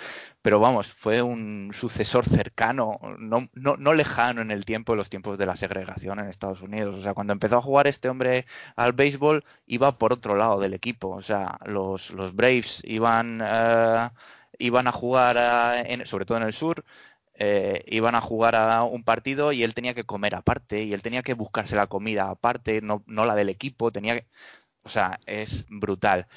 pero vamos, fue un sucesor cercano, no, no, no lejano en el tiempo de los tiempos de la segregación en Estados Unidos. O sea, cuando empezó a jugar este hombre al béisbol, iba por otro lado del equipo. O sea, los, los Braves iban, eh, iban a jugar, en- sobre todo en el sur, eh, iban a jugar a un partido y él tenía que comer aparte y él tenía que buscarse la comida aparte, no, no la del equipo, tenía que... O sea, es brutal.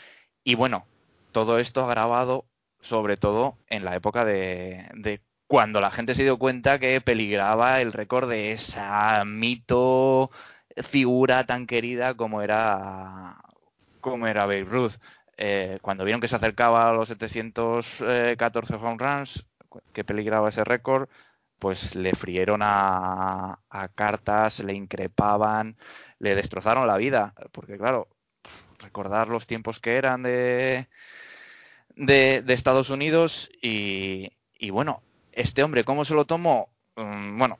Y bueno, todo esto agravado sobre todo en la época de, de cuando la gente se dio cuenta que peligraba el récord de esa mito figura tan querida como era como era Babe Ruth. Eh, cuando vieron que se acercaba a los 714 home runs, que peligraba ese récord, pues le frieron a, a cartas, le increpaban, le destrozaron la vida, porque claro, recordar los tiempos que eran de, de, Estados Unidos y, y, bueno, este hombre, ¿cómo se lo tomó? Um, bueno,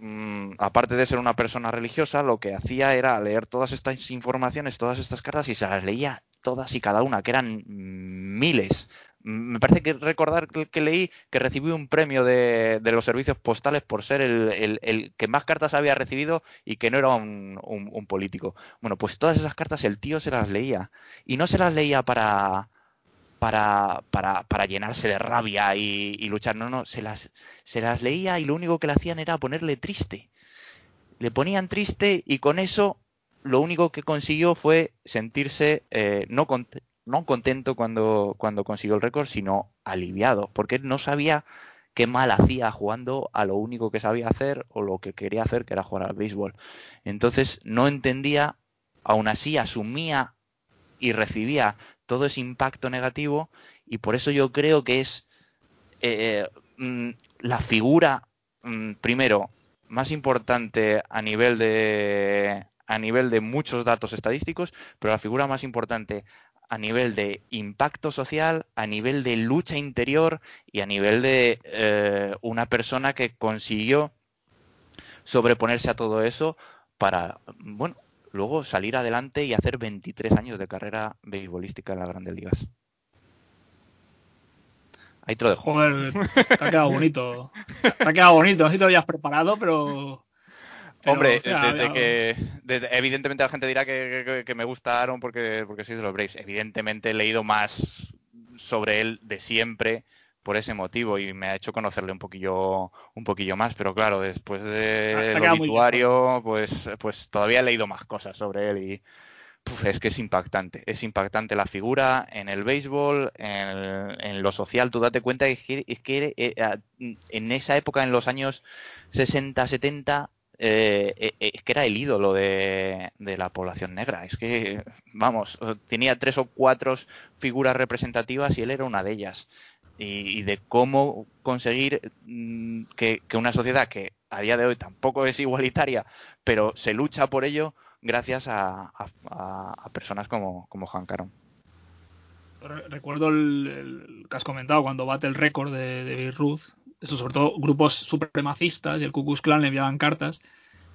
um, aparte de ser una persona religiosa, lo que hacía era leer todas estas informaciones, todas estas cartas y se las leía todas y cada una, que eran miles. Me parece que recordar que, leí que recibió un premio de, los servicios postales por ser el, el, que más cartas había recibido y que no era un, un, político. Bueno, pues todas esas cartas el tío se las leía. Y no se las leía para, para, para, para llenarse de rabia y, luchar. No, no, se las, se las leía y lo único que le hacían era ponerle triste. Le ponían triste y con eso lo único que consiguió fue sentirse eh, no, no contento cuando, cuando consiguió el récord, sino aliviado, porque él no sabía qué mal hacía jugando a lo único que sabía hacer o lo que quería hacer, que era jugar al béisbol. Entonces no entendía, aún así asumía y recibía todo ese impacto negativo y por eso yo creo que es eh, mm, la figura, mm, primero, más importante a nivel de a nivel de muchos datos estadísticos, pero la figura más importante a nivel de impacto social, a nivel de lucha interior y a nivel de eh, una persona que consiguió sobreponerse a todo eso para, bueno, luego salir adelante y hacer 23 años de carrera beisbolística en las grandes ligas. Ahí te lo dejo. Joder, te ha quedado bonito. Te ha quedado bonito. No sé si te lo habías preparado, pero. pero Hombre, o sea, desde que, desde, evidentemente la gente dirá que, que, que, me gustaron porque, porque soy de los Braves. Evidentemente he leído más sobre él de siempre por ese motivo y me ha hecho conocerle un poquillo un poquillo más pero claro después del de obituario pues pues todavía he leído más cosas sobre él y uf, es que es impactante es impactante la figura en el béisbol en, en lo social. Tú date cuenta que, es que eh, en esa época en los años 60 70 eh, es que era el ídolo de, de, la población negra. Es que, vamos, tenía tres o cuatro figuras representativas y él era una de ellas y, y de cómo conseguir mmm, que, una sociedad que a día de hoy tampoco es igualitaria, pero se lucha por ello gracias a, personas como, como Hank Aaron. Recuerdo el, que has comentado cuando bate el récord de, de Babe Ruth, eso sobre todo grupos supremacistas y el Ku Klux Klan le enviaban cartas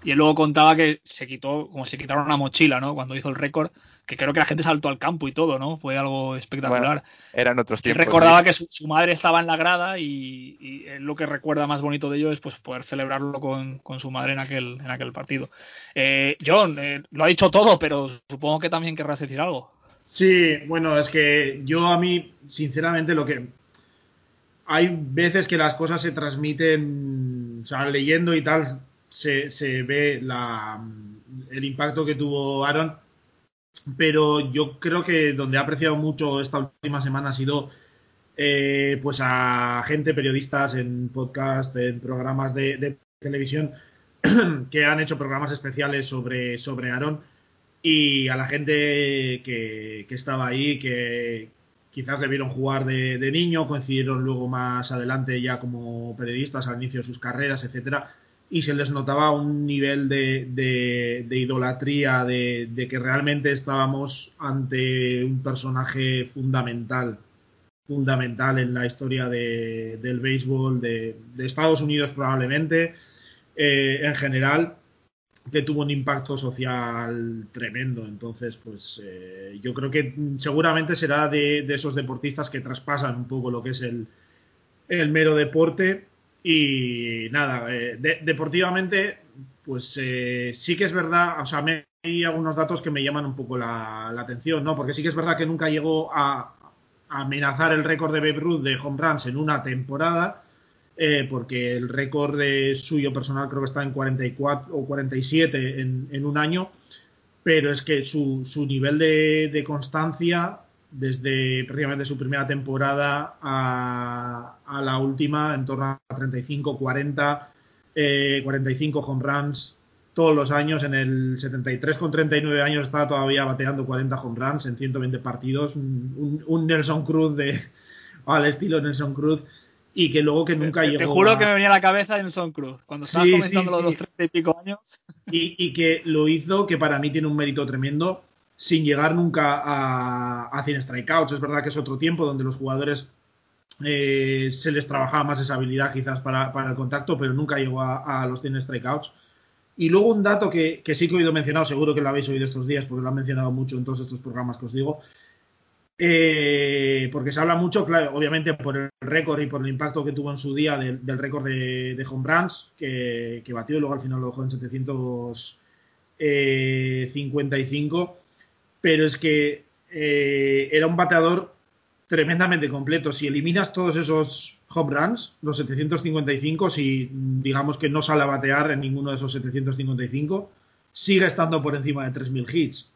y él luego contaba que se quitó, como se quitaron una mochila, ¿no? Cuando hizo el récord, que creo que la gente saltó al campo y todo, ¿no? Fue algo espectacular. Bueno, eran otros tiempos. Y recordaba que su, su, madre estaba en la grada y, y, él lo que recuerda más bonito de ello es pues poder celebrarlo con, con su madre en aquel, en aquel partido. Eh, John, eh, lo ha dicho todo, pero supongo que también querrás decir algo. Sí, bueno, es que yo a mí, sinceramente, lo que... Hay veces que las cosas se transmiten, o sea, leyendo y tal, se, se ve la, el impacto que tuvo Aaron, pero yo creo que donde ha apreciado mucho esta última semana ha sido eh, pues a gente, periodistas en podcast, en programas de, televisión que han hecho programas especiales sobre, sobre Aaron y a la gente que, que estaba ahí, que, quizás le vieron jugar de, niño, coincidieron luego más adelante ya como periodistas al inicio de sus carreras, etcétera, y se les notaba un nivel de, de, de idolatría, de, que realmente estábamos ante un personaje fundamental, fundamental en la historia del béisbol de, Estados Unidos probablemente, eh, en general, que tuvo un impacto social tremendo. Entonces, pues eh, yo creo que seguramente será de, esos deportistas que traspasan un poco lo que es el, el mero deporte. Y nada, eh, deportivamente, pues eh, sí que es verdad, o sea, me, hay algunos datos que me llaman un poco la, atención, ¿no? Porque sí que es verdad que nunca llegó a, amenazar el récord de Babe Ruth de home runs en una temporada eh, porque el récord de suyo personal creo que está en 44 o 47 en, en un año, pero es que su, su nivel de, constancia desde prácticamente su primera temporada a, a la última, en torno a 35, 40, eh, 45 home runs todos los años. En el 73 con 39 años estaba todavía bateando 40 home runs en 120 partidos. Un, un, un Nelson Cruz de, al estilo Nelson Cruz y que luego que nunca te, llegó. Te juro a... que me venía a la cabeza Nelson Cruz, cuando estaba Sí, comentando sí, los sí. treinta y pico años. Y, y que lo hizo, que para mí tiene un mérito tremendo, sin llegar nunca a, a 100 strikeouts. Es verdad que es otro tiempo donde los jugadores eh, se les trabajaba más esa habilidad quizás para, para el contacto, pero nunca llegó a, a los 100 strikeouts. Y luego un dato que, que, sí que he oído mencionado, seguro que lo habéis oído estos días, porque lo han mencionado mucho en todos estos programas que os digo, eh, porque se habla mucho, obviamente por el récord y por el impacto que tuvo en su día del, del récord de, de, home runs que, que, batió y luego al final lo dejó en 755, pero es que eh, era un bateador tremendamente completo. Si eliminas todos esos home runs, los 755, si digamos que no sale a batear en ninguno de esos 755, sigue estando por encima de 3.000 hits.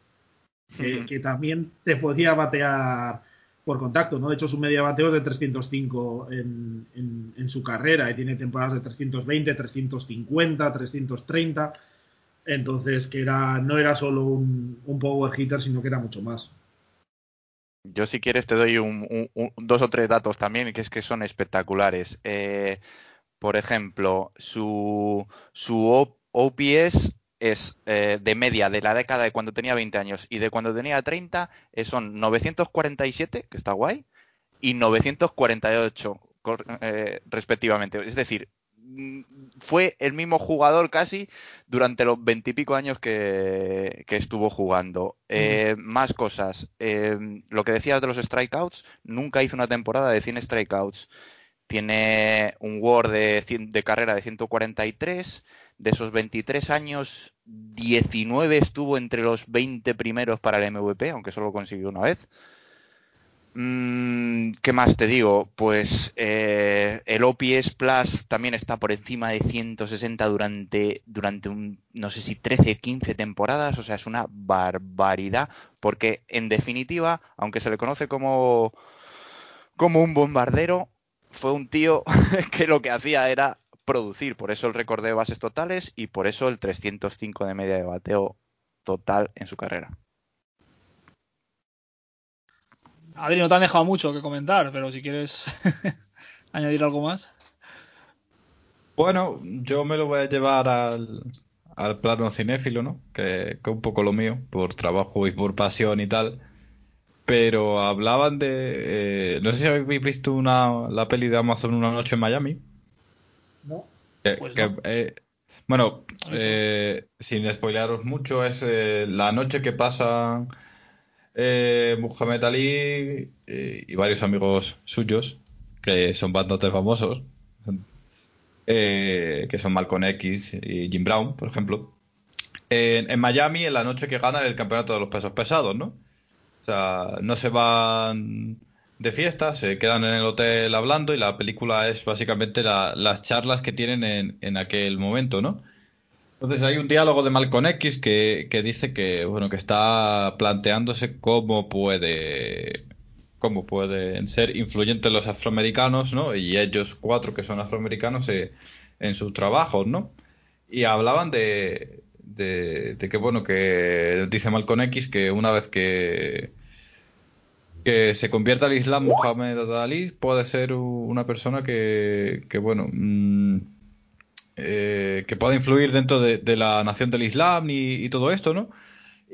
Que, uh -huh. que, también te podía batear por contacto, ¿no? De hecho, su media bateo es de 305 en, en, en, su carrera y tiene temporadas de 320, 350, 330. Entonces, que era, no era solo un, power hitter, sino que era mucho más. Yo, si quieres, te doy un, un, dos o tres datos también, que es que son espectaculares. Eh, por ejemplo, su, su OPS es eh, de media de la década de cuando tenía 20 años y de cuando tenía 30 eh, son 947, que está guay, y 948 eh, respectivamente. Es decir, fue el mismo jugador casi durante los veintipico años que, que, estuvo jugando. Eh, más cosas. Eh, lo que decías de los strikeouts, nunca hizo una temporada de 100 strikeouts. Tiene un WAR de, 100, de carrera de 143. De esos 23 años, 19 estuvo entre los 20 primeros para el MVP, aunque solo consiguió una vez. Mm, ¿Qué más te digo? Pues eh, el OPS Plus también está por encima de 160 durante, durante un, no sé si 13, 15 temporadas, o sea, es una barbaridad, porque en definitiva, aunque se le conoce como, como un bombardero, fue un tío que lo que hacía era producir, por eso el récord de bases totales y por eso el 305 de media de bateo total en su carrera. Adri, no te han dejado mucho que comentar, pero si quieres añadir algo más. Bueno, yo me lo voy a llevar al, al plano cinéfilo, ¿no? Que, que, es un poco lo mío, por trabajo y por pasión y tal. Pero hablaban de. Eh, no sé si habéis visto una, la peli de Amazon Una Noche en Miami. No. Que, pues no. eh, bueno, eh, sin spoilearos mucho, es eh, la noche que pasa eh, Muhammad Ali eh, y varios amigos suyos, que son bastante famosos, eh, que son Malcolm X y Jim Brown, por ejemplo, en, Miami en la noche que ganan el campeonato de los pesos pesados, ¿no? O sea, no se van de fiesta, se quedan en el hotel hablando y la película es básicamente la, las charlas que tienen en, en aquel momento, ¿no? Entonces hay un diálogo de Malcolm X que, que, dice que bueno que está planteándose cómo puede cómo pueden ser influyentes los afroamericanos, ¿no? Y ellos cuatro que son afroamericanos eh, en sus trabajos, ¿no? Y hablaban de, de, que bueno que dice Malcolm X que una vez que que se convierta al Islam Muhammad Ali puede ser una persona que, que bueno, mm, eh, que pueda influir dentro de, de la nación del Islam y, y todo esto, ¿no?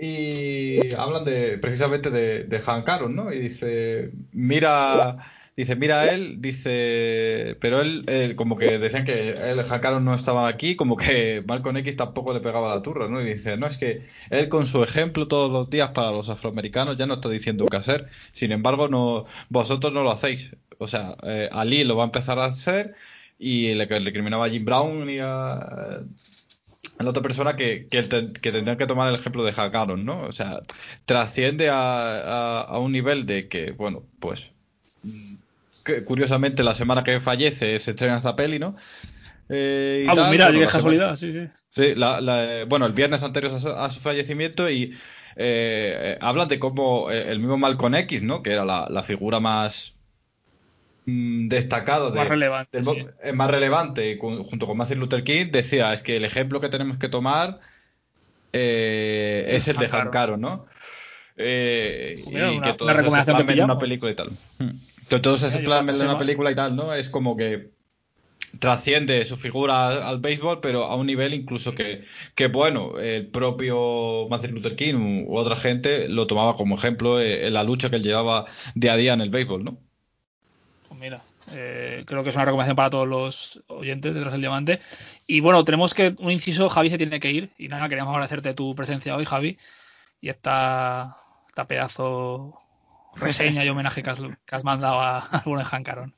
Y hablan de precisamente de, de Han Caron, ¿no? Y dice, mira, dice, mira él, dice, pero él, él como que decían que él, Han Caron no estaba aquí, como que Malcolm X tampoco le pegaba la turra, ¿no? Y dice, no, es que él con su ejemplo todos los días para los afroamericanos ya no está diciendo qué hacer, sin embargo, no, vosotros no lo hacéis. O sea, eh, Ali lo va a empezar a hacer y le, le criminaba a Jim Brown y a, a la otra persona que, que, te- que tendrían que tomar el ejemplo de Hakaron, ¿no? O sea, trasciende a, a- a un nivel de que, bueno, pues que curiosamente la semana que fallece se estrena esta peli, ¿no? Eh, y Ah, pues tal, mira, qué casualidad, sí, sí. Sí, la- la- bueno, el viernes anterior a su, fallecimiento y eh, eh, hablan de cómo eh, el mismo Malcolm X, ¿no? Que era la, la figura más mm, destacada de, Más relevante. del mo- sí. eh, más relevante junto con Martin Luther King decía es que el ejemplo que tenemos que tomar eh, es el de Hank Aaron, ¿no? Eh, mira, y una- que una todo eso se recomendación que plasme en una película y tal. Hmm. Que todo eso se Mira, yo plasme esta en una película y tal, ¿no? Es como que trasciende su figura al, al béisbol, pero a un nivel incluso que, que bueno, el propio Martin Luther King u, u otra gente lo tomaba como ejemplo en la lucha que él llevaba día a día en el béisbol, ¿no? Pues mira, eh, creo que es una recomendación para todos los oyentes detrás del diamante. Y bueno, tenemos que un inciso, Javi se tiene que ir. Y nada, queríamos agradecerte tu presencia hoy, Javi. Y esta, esta pedazo reseña y homenaje que has, que has mandado a, al buen Hank Aaron.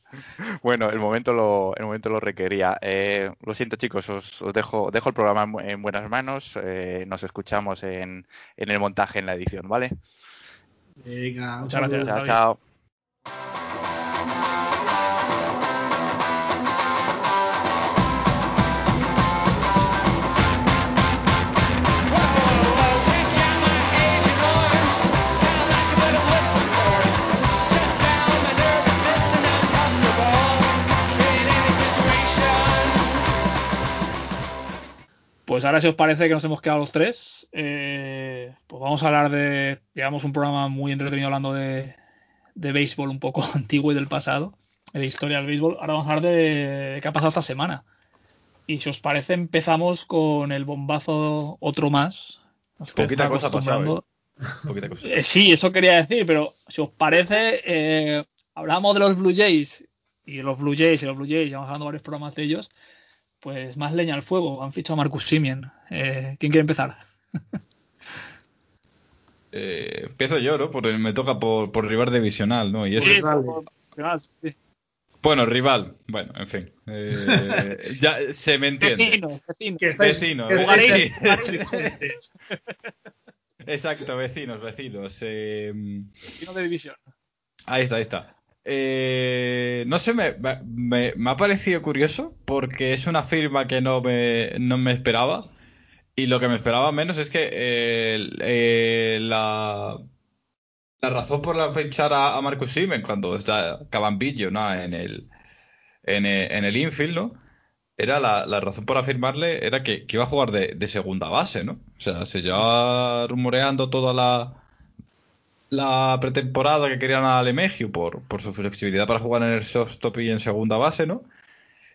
Bueno, el momento lo, el momento lo requería. Eh, lo siento, chicos, os, os dejo, dejo el programa en, bu- en buenas manos. Eh, nos escuchamos en, en el montaje, en la edición, ¿vale? Venga, Muchas gracias. Chao, chao. Ahora, si os parece que nos hemos quedado los tres, eh, pues vamos a hablar de. Llevamos un programa muy entretenido hablando de, de béisbol un poco antiguo y del pasado, de historia del béisbol. Ahora vamos a hablar de, qué ha pasado esta semana. Y si os parece, empezamos con el bombazo otro más. Nos Poquita cosa ha pasado, Poquita cosa. Eh, sí, eso quería decir, pero si os parece, eh, hablamos de los Blue Jays y los Blue Jays y los Blue Jays, llevamos hablando varios programas de ellos, pues más leña al fuego. Han fichado a Marcus Simien. Eh, ¿Quién quiere empezar? Eh, empiezo yo, ¿no? Porque me toca por, por rival divisional, ¿no? Y Sí. por- por- sí. Bueno, rival. Bueno, en fin. Eh, ya se me entiende. Vecinos, vecinos. Que estáis- Vecino, que Jugaréis- jugaréis. Exacto, vecinos, vecinos. Eh, Vecinos de división. ahí está, ahí está. Eh, no sé, me, me- me ha parecido curioso porque es una firma que no me, no me esperaba. Y lo que me esperaba menos es que eh, la, la razón por la fichar a, a Marcus Simen cuando está Cabambillo ¿no? en el en el, en el infield, ¿no? Era la, la razón por afirmarle era que, que iba a jugar de, de segunda base, ¿no? O sea, se llevaba rumoreando toda la, la pretemporada que querían a Lemegio por, por su flexibilidad para jugar en el shortstop y en segunda base, ¿no?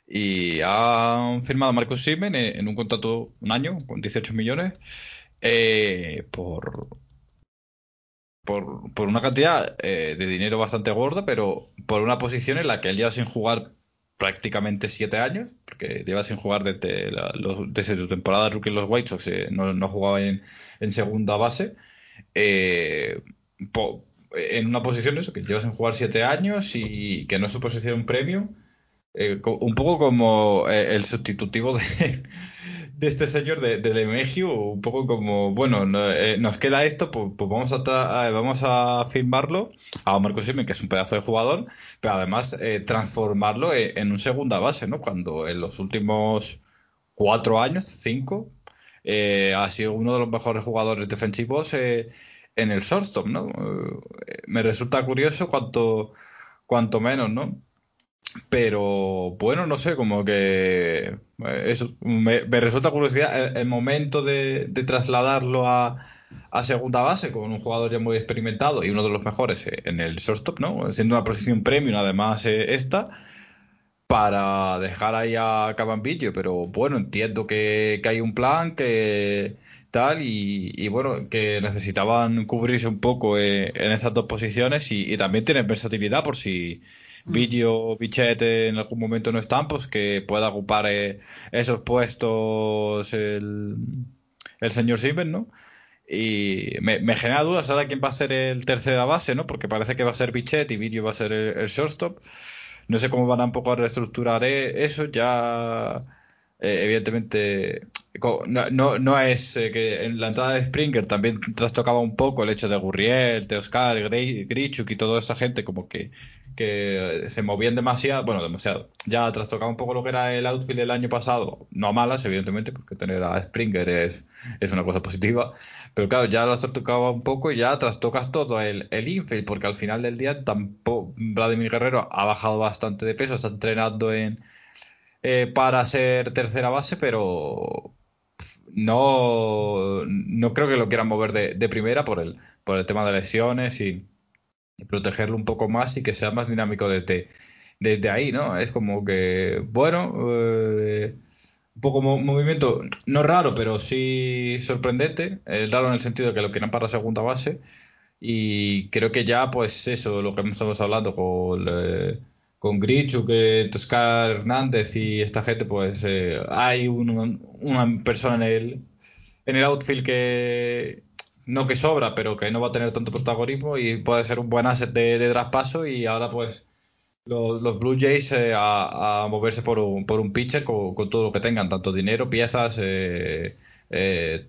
Y han firmado a Marcus Simen en, en un contrato un año con 18 millones eh, por, por, por una cantidad eh, de dinero bastante gorda, pero por una posición en la que él lleva sin jugar prácticamente siete años, porque lleva sin jugar desde, desde su temporada rookie en los White Sox, eh, no, no jugaba en, en segunda base, eh, en una posición eso, que lleva sin jugar siete años y que no es su posición premium, eh, un poco como eh, el sustitutivo de, este señor de, de Lemegio, un poco como, bueno, no- eh, nos queda esto, pues, pues vamos a eh, vamos a firmarlo a Marcos Simen, que es un pedazo de jugador, pero además transformarlo en, en un segunda base, ¿no? Cuando en los últimos cuatro años, cinco, ha sido uno de los mejores jugadores defensivos en el shortstop, ¿no? Eh, me resulta curioso cuanto, cuanto menos, ¿no? Pero bueno, no sé, como que eh, eso, me, resulta curiosidad el, momento de, de trasladarlo a, a segunda base con un jugador ya muy experimentado y uno de los mejores en el shortstop, ¿no? Siendo una posición premium, además eh, esta, para dejar ahí a Cabambillo. Pero bueno, entiendo que, que hay un plan, que tal, y, y, bueno, que necesitaban cubrirse un poco eh, en esas dos posiciones y, y, también tienen versatilidad por si Billy o Bichette en algún momento no están, pues que pueda ocupar eh, esos puestos el, el señor Simon, ¿no? Y me, me, genera dudas ahora quién va a ser el tercera base, ¿no? Porque parece que va a ser Bichette y Billy va a ser el, el shortstop. No sé cómo van a un poco a reestructurar eh, eso, ya eh, evidentemente no, no, no es eh, que en la entrada de Springer también trastocaba un poco el hecho de Gurriel, de Oscar, Grichuk y toda esta gente como que, que se movían demasiado, bueno, demasiado, ya trastocaba un poco lo que era el outfield del año pasado, no a malas evidentemente, porque tener a Springer es, es una cosa positiva, pero claro, ya lo trastocaba un poco y ya trastocas todo el, el infield, porque al final del día tampoco Vladimir Guerrero ha bajado bastante de peso, está entrenando en eh, para ser tercera base, pero no, no creo que lo quieran mover de, primera por el, por el tema de lesiones y, protegerlo un poco más y que sea más dinámico desde, desde ahí, ¿no? Es como que, bueno, eh, un poco mo movimiento, no raro, pero sí sorprendente, eh, raro en el sentido de que lo quieran para segunda base y creo que ya, pues eso, lo que estamos hablando con... Eh, con Grichuk, Toscar Hernández y esta gente, pues eh, hay un, una persona en el, en el outfield que no que sobra, pero que no va a tener tanto protagonismo y puede ser un buen asset de, de traspaso y ahora pues los, los Blue Jays eh, a, a, moverse por un, por un pitcher con, con, todo lo que tengan, tanto dinero, piezas, eh,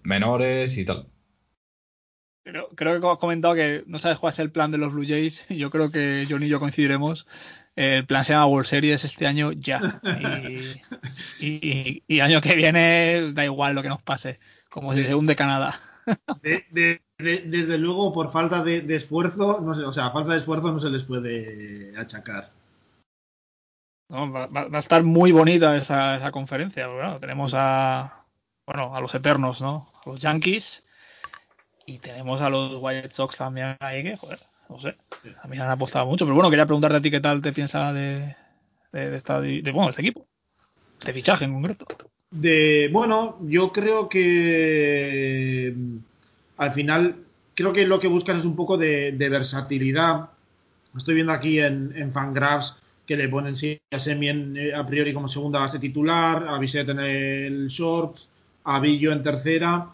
menores y tal. Creo, que has comentado que no sabes cuál es el plan de los Blue Jays. Yo creo que John y yo coincidiremos el plan se llama World Series este año ya. Y, y, y, año que viene da igual lo que nos pase, como si se hunde Canadá. De, de, de, desde luego, por falta de, esfuerzo, no sé, o sea, falta de esfuerzo no se les puede achacar. No, va, va, a estar muy bonita esa, esa conferencia. Bueno, tenemos a, bueno, a los eternos, ¿no? A los Yankees y tenemos a los White Sox también ahí que, joder, no sé. A mí me han apostado mucho, pero bueno, quería preguntarte a ti qué tal te piensas de, de, esta, este equipo, de fichaje en concreto. De, bueno, yo creo que al final, creo que lo que buscan es un poco de, de versatilidad. Estoy viendo aquí en, en Fangraphs que le ponen sí, a Semien a priori como segunda base titular, a Bisset en el short, a Villo en tercera,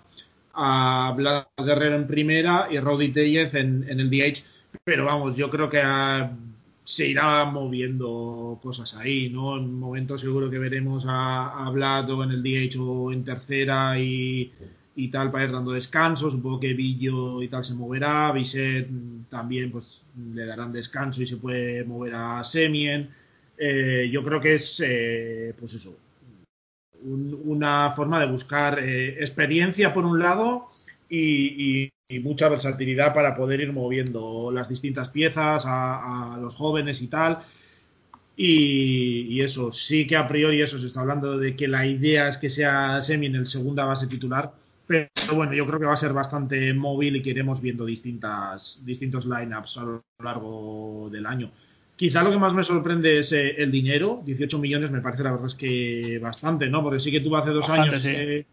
a Vlad Guerrero en primera y Rodi Tellez en, en el DH pero vamos, yo creo que a, se irá moviendo cosas ahí, ¿no? En un momento seguro que veremos a, a Vlad o en el DH o en tercera y, y, tal para ir dando descanso. Supongo que Villo y tal se moverá. Bisset también pues le darán descanso y se puede mover a Semien. Eh, yo creo que es, eh, pues eso, un, una forma de buscar eh, experiencia por un lado y, y, mucha versatilidad para poder ir moviendo las distintas piezas a, a los jóvenes y tal. Y, y, eso, sí que a priori eso se está hablando de que la idea es que sea Semi en el segunda base titular, pero bueno, yo creo que va a ser bastante móvil y que iremos viendo distintas, distintos lineups a lo largo del año. Quizá lo que más me sorprende es eh, el dinero, 18 millones me parece la verdad es que bastante, ¿no? Porque sí que tuvo hace dos bastante, años sí. eh,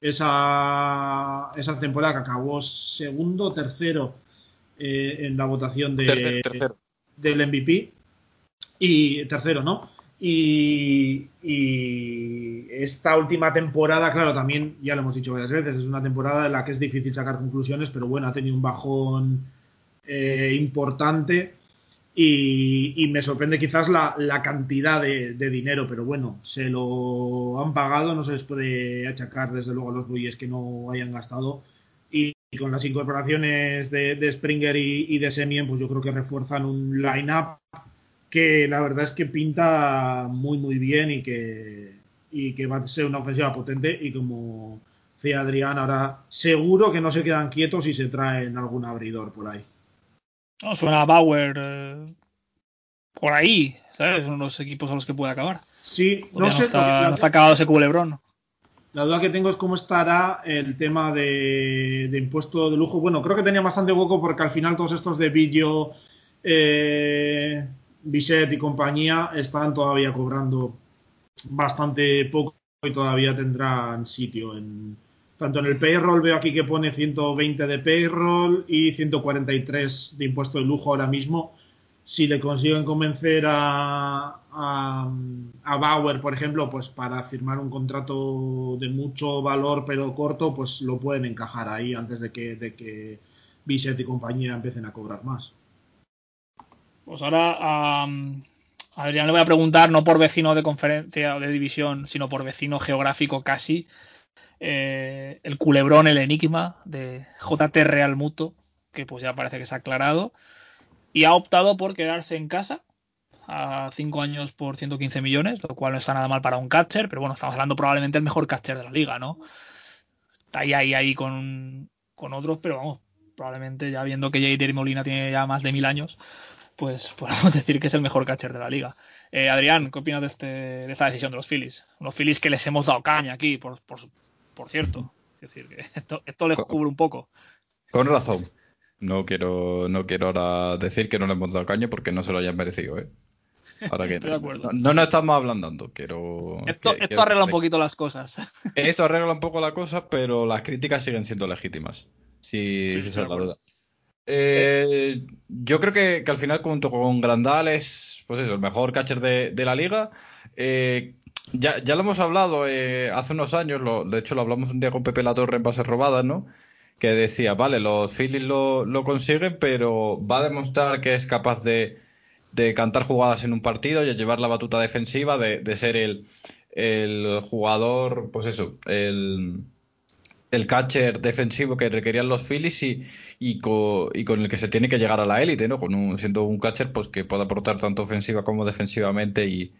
esa, esa temporada que acabó segundo, tercero eh, en la votación de, tercero, tercero. del MVP y tercero, ¿no? Y, y, esta última temporada, claro, también ya lo hemos dicho varias veces, es una temporada en la que es difícil sacar conclusiones, pero bueno, ha tenido un bajón eh, importante y, y, me sorprende quizás la, cantidad de, dinero, pero bueno, se lo han pagado, no se les puede achacar desde luego a los Blues que no hayan gastado. Y, y, con las incorporaciones de, de Springer y, y, de Semien, pues yo creo que refuerzan un line-up que la verdad es que pinta muy, muy bien y que, y que va a ser una ofensiva potente. Y como decía Adrián, ahora seguro que no se quedan quietos y se traen algún abridor por ahí. No, suena a Bauer eh, por ahí, ¿sabes? Son los equipos a los que puede acabar. Sí, no, no sé. Está, no está acabado ese culebrón. La duda que tengo es cómo estará el tema de, de impuesto de lujo. Bueno, creo que tenía bastante hueco porque al final todos estos de vídeo, eh, Biset y compañía están todavía cobrando bastante poco y todavía tendrán sitio en tanto en el payroll veo aquí que pone 120 de payroll y 143 de impuesto de lujo ahora mismo si le consiguen convencer a, a, Bauer, por ejemplo, pues para firmar un contrato de mucho valor pero corto, pues lo pueden encajar ahí antes de que, de y compañía empiecen a cobrar más. Pues ahora Adrián le voy a preguntar, no por vecino de conferencia o de división, sino por vecino geográfico casi, eh, el culebrón, el enigma de JT Real Muto, que pues ya parece que se ha aclarado y ha optado por quedarse en casa a 5 años por 115 millones, lo cual no está nada mal para un catcher, pero bueno, estamos hablando probablemente del mejor catcher de la liga, ¿no? Está ahí, ahí, ahí con, con otros, pero vamos, probablemente ya viendo que Jader Molina tiene ya más de mil años, pues podemos decir que es el mejor catcher de la liga. Eh, Adrián, ¿qué opinas de, este, de, esta decisión de los Phillies? Los Phillies que les hemos dado caña aquí, por, por, por cierto. Es decir, que esto, esto les cubre un poco. Con razón. No quiero, no quiero ahora decir que no le hemos dado caña porque no se lo hayan merecido, ¿eh? Ahora que Estoy de acuerdo. no, no nos estamos ablandando, quiero. Esto, que- esto quiero- arregla un poquito las cosas. Esto arregla un poco la cosa, pero las críticas siguen siendo legítimas. Si, Sí, esa es la verdad. Eh, yo creo que, que al final, junto con Grandal, es pues eso, el mejor catcher de, de la liga. Eh, ya, ya lo hemos hablado eh, hace unos años, lo- de hecho lo hablamos un día con Pepe La Torre en bases robadas, ¿no? Que decía, vale, los Phillies lo, lo consiguen, pero va a demostrar que es capaz de, de cantar jugadas en un partido y de llevar la batuta defensiva, de, de ser el, el jugador, pues eso, el, el catcher defensivo que requerían los Phillies y, y, co- y con el que se tiene que llegar a la élite, ¿no? Con un, siendo un catcher pues que pueda aportar tanto ofensiva como defensivamente y,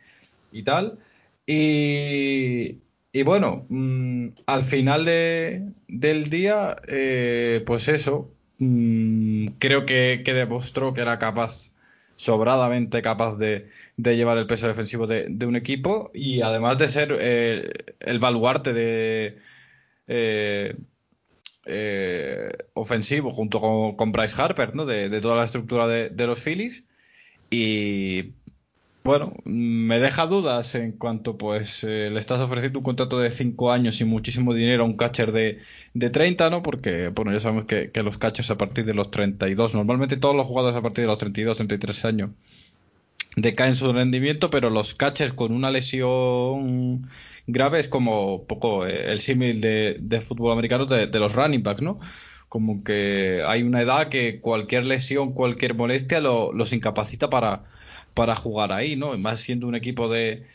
y tal. Y, y bueno, mm, al final de- del día, eh, pues eso, mm, creo que, que demostró que era capaz, sobradamente capaz de, de llevar el peso defensivo de, de un equipo y además de ser eh, el baluarte de, eh, eh, ofensivo junto con, con Bryce Harper, ¿no? De, de toda la estructura de, de los Phillies. Y bueno, me deja dudas en cuanto pues eh, le estás ofreciendo un contrato de 5 años y muchísimo dinero a un catcher de, de 30, ¿no? Porque, bueno, ya sabemos que, los catchers a partir de los 32, normalmente todos los jugadores a partir de los 32, 33 años decaen su rendimiento, pero los catchers con una lesión grave es como poco eh, el símil de, de fútbol americano de, los running backs, ¿no? Como que hay una edad que cualquier lesión, cualquier molestia lo- los incapacita para, para jugar ahí, ¿no? Más siendo un equipo de,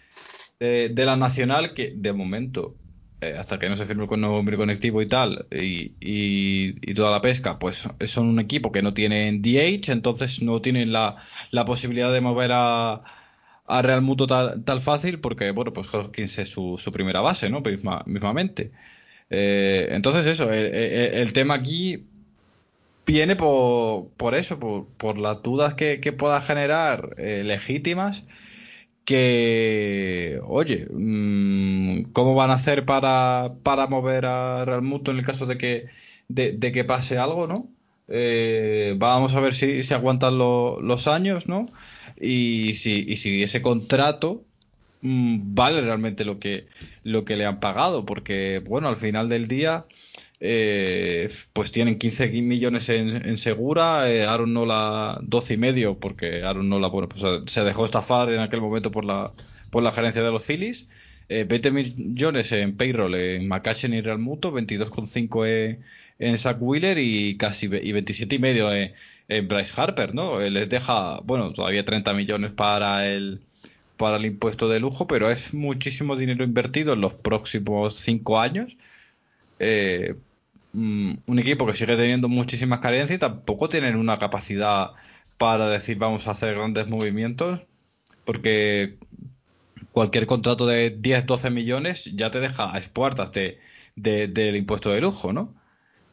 de, la Nacional que de momento, eh, hasta que no se firme con nombre conectivo y tal, y, y- toda la pesca, pues son un equipo que no tienen DH, entonces no tienen la, la posibilidad de mover a, a Real Muto tal, fácil, porque, bueno, pues Hopkins es su, su primera base, ¿no? Misma- mismamente. Eh, entonces, eso, el tema aquí viene por, por eso, por, por las dudas que, que pueda generar eh, legítimas que, oye, mm, ¿cómo van a hacer para, para mover a Real en el caso de que, de, que pase algo, ¿no? Eh, vamos a ver si, si aguantan lo- los años, ¿no? Y si, y si ese contrato mm, vale realmente lo que, lo que le han pagado, porque, bueno, al final del día, eh, pues tienen 15 millones en, en segura, eh, Aaron Nola 12 y medio, porque Aaron Nola, bueno, pues eh, se dejó estafar en aquel momento por la, por la gerencia de los Phillies, eh, 20 millones en payroll en McCashen y Real Muto, 22,5 en, en Zach Wheeler y casi y 27 y medio en, en Bryce Harper, ¿no? Eh, les deja, bueno, todavía 30 millones para el para el impuesto de lujo, pero es muchísimo dinero invertido en los próximos cinco años. Eh, mm, un equipo que sigue teniendo muchísimas carencias y tampoco tienen una capacidad para decir vamos a hacer grandes movimientos, porque cualquier contrato de 10, 12 millones ya te deja a expuertas de, de- del impuesto de lujo, ¿no?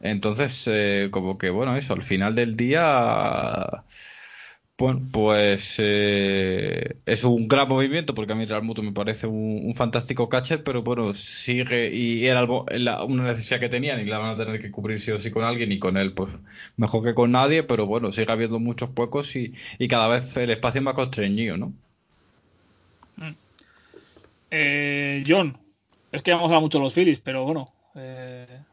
Entonces, eh, como que bueno, eso, al final del día, Bueno, pues eh, es un gran movimiento porque a mí Real Muto me parece un, un fantástico catcher, pero bueno, sigue y era algo- la- una necesidad que tenían y la van a tener que cubrir sí o sí con alguien y con él, pues mejor que con nadie, pero bueno, sigue habiendo muchos huecos y, y cada vez el espacio es más constreñido, ¿no? Eh, John, es que hemos hablado mucho de los Phillies, pero bueno, eh,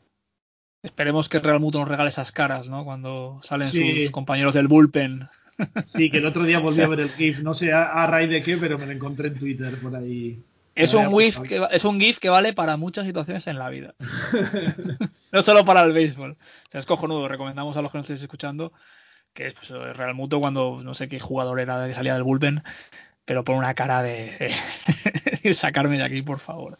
esperemos que Real Muto nos regale esas caras, ¿no? Cuando salen Sí. sus compañeros del bullpen. Sí, que el otro día volví a ver el GIF, no sé a, a raíz de qué, pero me lo encontré en Twitter por ahí. Es un, GIF que, es un GIF que vale para muchas situaciones en la vida. no solo para el béisbol. O sea, es cojonudo. Recomendamos a los que nos estéis escuchando que es pues, Real Muto cuando no sé qué jugador era que salía del bullpen, pero por una cara de, de sacarme de aquí, por favor.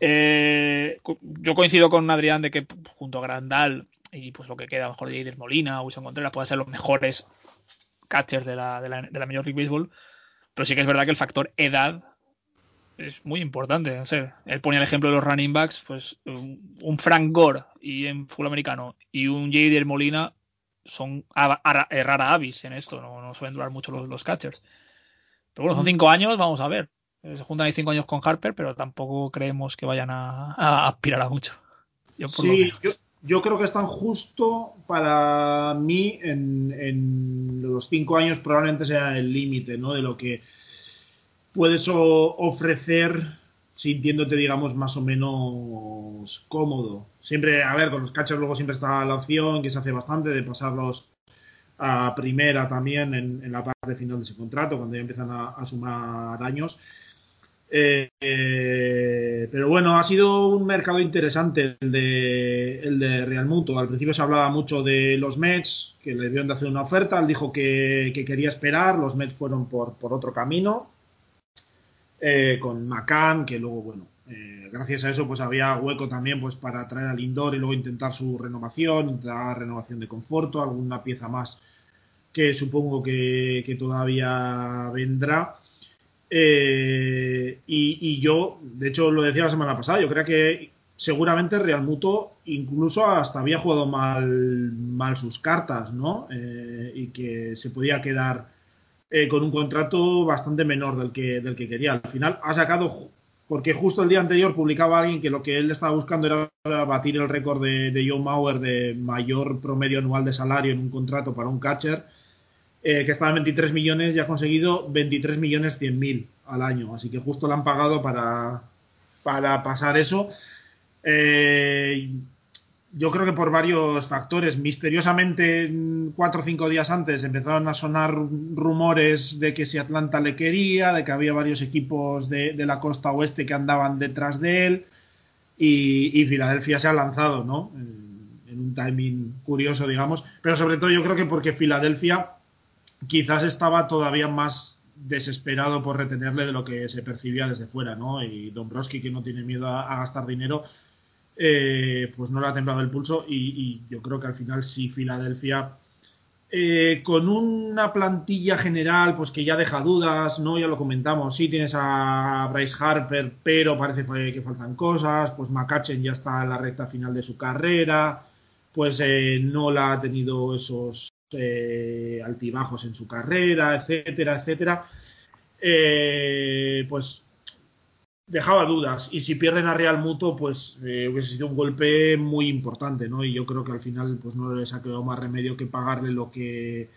Eh, yo coincido con Adrián de que junto a Grandal y pues lo que queda, a lo mejor Jader Molina o Wilson Contreras pueden ser los mejores catchers de la, de la, de la Major League Baseball. Pero sí que es verdad que el factor edad es muy importante. No sé, él ponía el ejemplo de los running backs, pues un Frank Gore y en fútbol americano y un Jader Molina son a- a- eh, rara avis en esto, no, no suelen durar mucho los, los catchers. Pero bueno, son cinco años, vamos a ver. Eh, Se juntan ahí cinco años con Harper, pero tampoco creemos que vayan a, a aspirar a mucho. Yo por lo Sí, yo, yo creo que están justo para mí en, los cinco años probablemente sea el límite, ¿no? De lo que puedes ofrecer sintiéndote, digamos, más o menos cómodo. Siempre, a ver, con los catchers luego siempre está la opción, que se hace bastante, de pasarlos a primera también en, en la parte final de ese contrato, cuando ya empiezan a sumar años. Eh, eh, pero bueno, ha sido un mercado interesante el de, el de Real Muto. Al principio se hablaba mucho de los Mets, que le debieron de hacer una oferta. Él dijo que, que quería esperar. Los Mets fueron por, por otro camino. eh, con McCann, que luego, bueno, gracias a eso, pues había hueco también pues para traer al Lindor y luego intentar su renovación, intentar renovación de conforto, alguna pieza más que supongo que, que todavía vendrá. Eh, y, y yo, de hecho, lo decía la semana pasada, yo creo que seguramente Real Muto incluso hasta había jugado mal, mal sus cartas, ¿no? Eh, y que se podía quedar eh, con un contrato bastante menor del que, del que quería. Al final ha sacado, porque justo el día anterior publicaba alguien que lo que él estaba buscando era batir el récord de, de Joe Mauer de mayor promedio anual de salario en un contrato para un catcher eh, que estaba en 23 millones y ha conseguido 23 millones 100 mil al año. Así que justo le han pagado para, para pasar eso. Eh, yo creo que por varios factores. Misteriosamente, cuatro o cinco días antes empezaron a sonar rumores de que si Atlanta le quería, de que había varios equipos de, de la costa oeste que andaban detrás de él. Y, y Filadelfia se ha lanzado, ¿no? En un timing curioso, digamos. Pero sobre todo yo creo que porque Filadelfia quizás estaba todavía más desesperado por retenerle de lo que se percibía desde fuera, ¿no? Y Dombrowski, que no tiene miedo a, gastar dinero, eh, pues no le ha temblado el pulso y, yo creo que al final sí Filadelfia eh, con una plantilla general pues que ya deja dudas, ¿no? Ya lo comentamos, sí tienes a Bryce Harper, pero parece que, que faltan cosas, pues McCutchen ya está en la recta final de su carrera, pues eh, no la ha tenido esos eh, altibajos en su carrera, etcétera, etcétera. Eh, pues dejaba dudas. Y si pierden a Real Muto pues eh, hubiese sido un golpe muy importante no y yo creo que al final pues no les ha quedado más remedio que pagarle lo que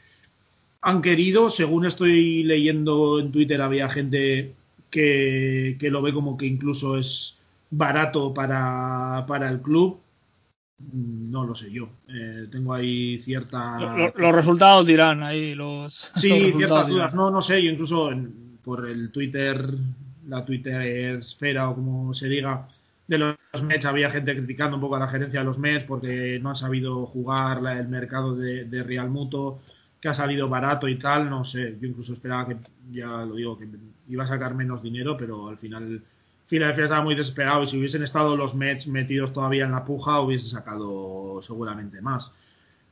han querido. Según estoy leyendo en Twitter había gente que, que lo ve como que incluso es barato para, para el club no lo sé yo eh, tengo ahí cierta Lo- lo- los resultados dirán ahí los. Sí, los ciertas dudas. dirán. No, no sé, yo incluso en- por el Twitter, la Twitter esfera o como se diga, de los Mets había gente criticando un poco a la gerencia de los Mets porque no han sabido jugar la- el mercado de, de Real Muto, que ha salido barato y tal, no sé, yo incluso esperaba que, ya lo digo, que iba a sacar menos dinero, pero al final Philadelphia estaba muy desesperado y si hubiesen estado los Mets metidos todavía en la puja hubiese sacado seguramente más.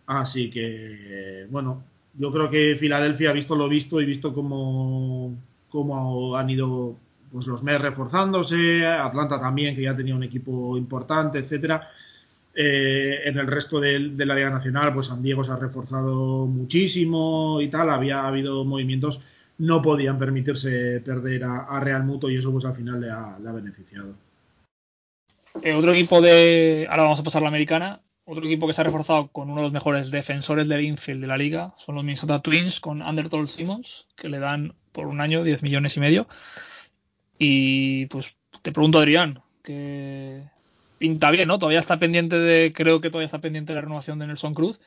Así que, bueno, yo creo que Filadelfia ha visto lo visto y visto cómo, cómo han ido pues los Mets reforzándose, Atlanta también, que ya tenía un equipo importante, etcétera. Eh, en el resto de, de, la Liga Nacional, pues San Diego se ha reforzado muchísimo y tal, había habido movimientos, no podían permitirse perder a, Real Muto y eso pues al final le ha, le ha beneficiado. Eh, otro equipo de, ahora vamos a pasar a la americana, otro equipo que se ha reforzado con uno de los mejores defensores del infield de la liga son los Minnesota Twins con Undertoll Simmons, que le dan por un año 10 millones y medio. Y pues te pregunto, Adrián, que pinta bien, ¿no? Todavía está pendiente de, creo que todavía está pendiente de la renovación de Nelson Cruz,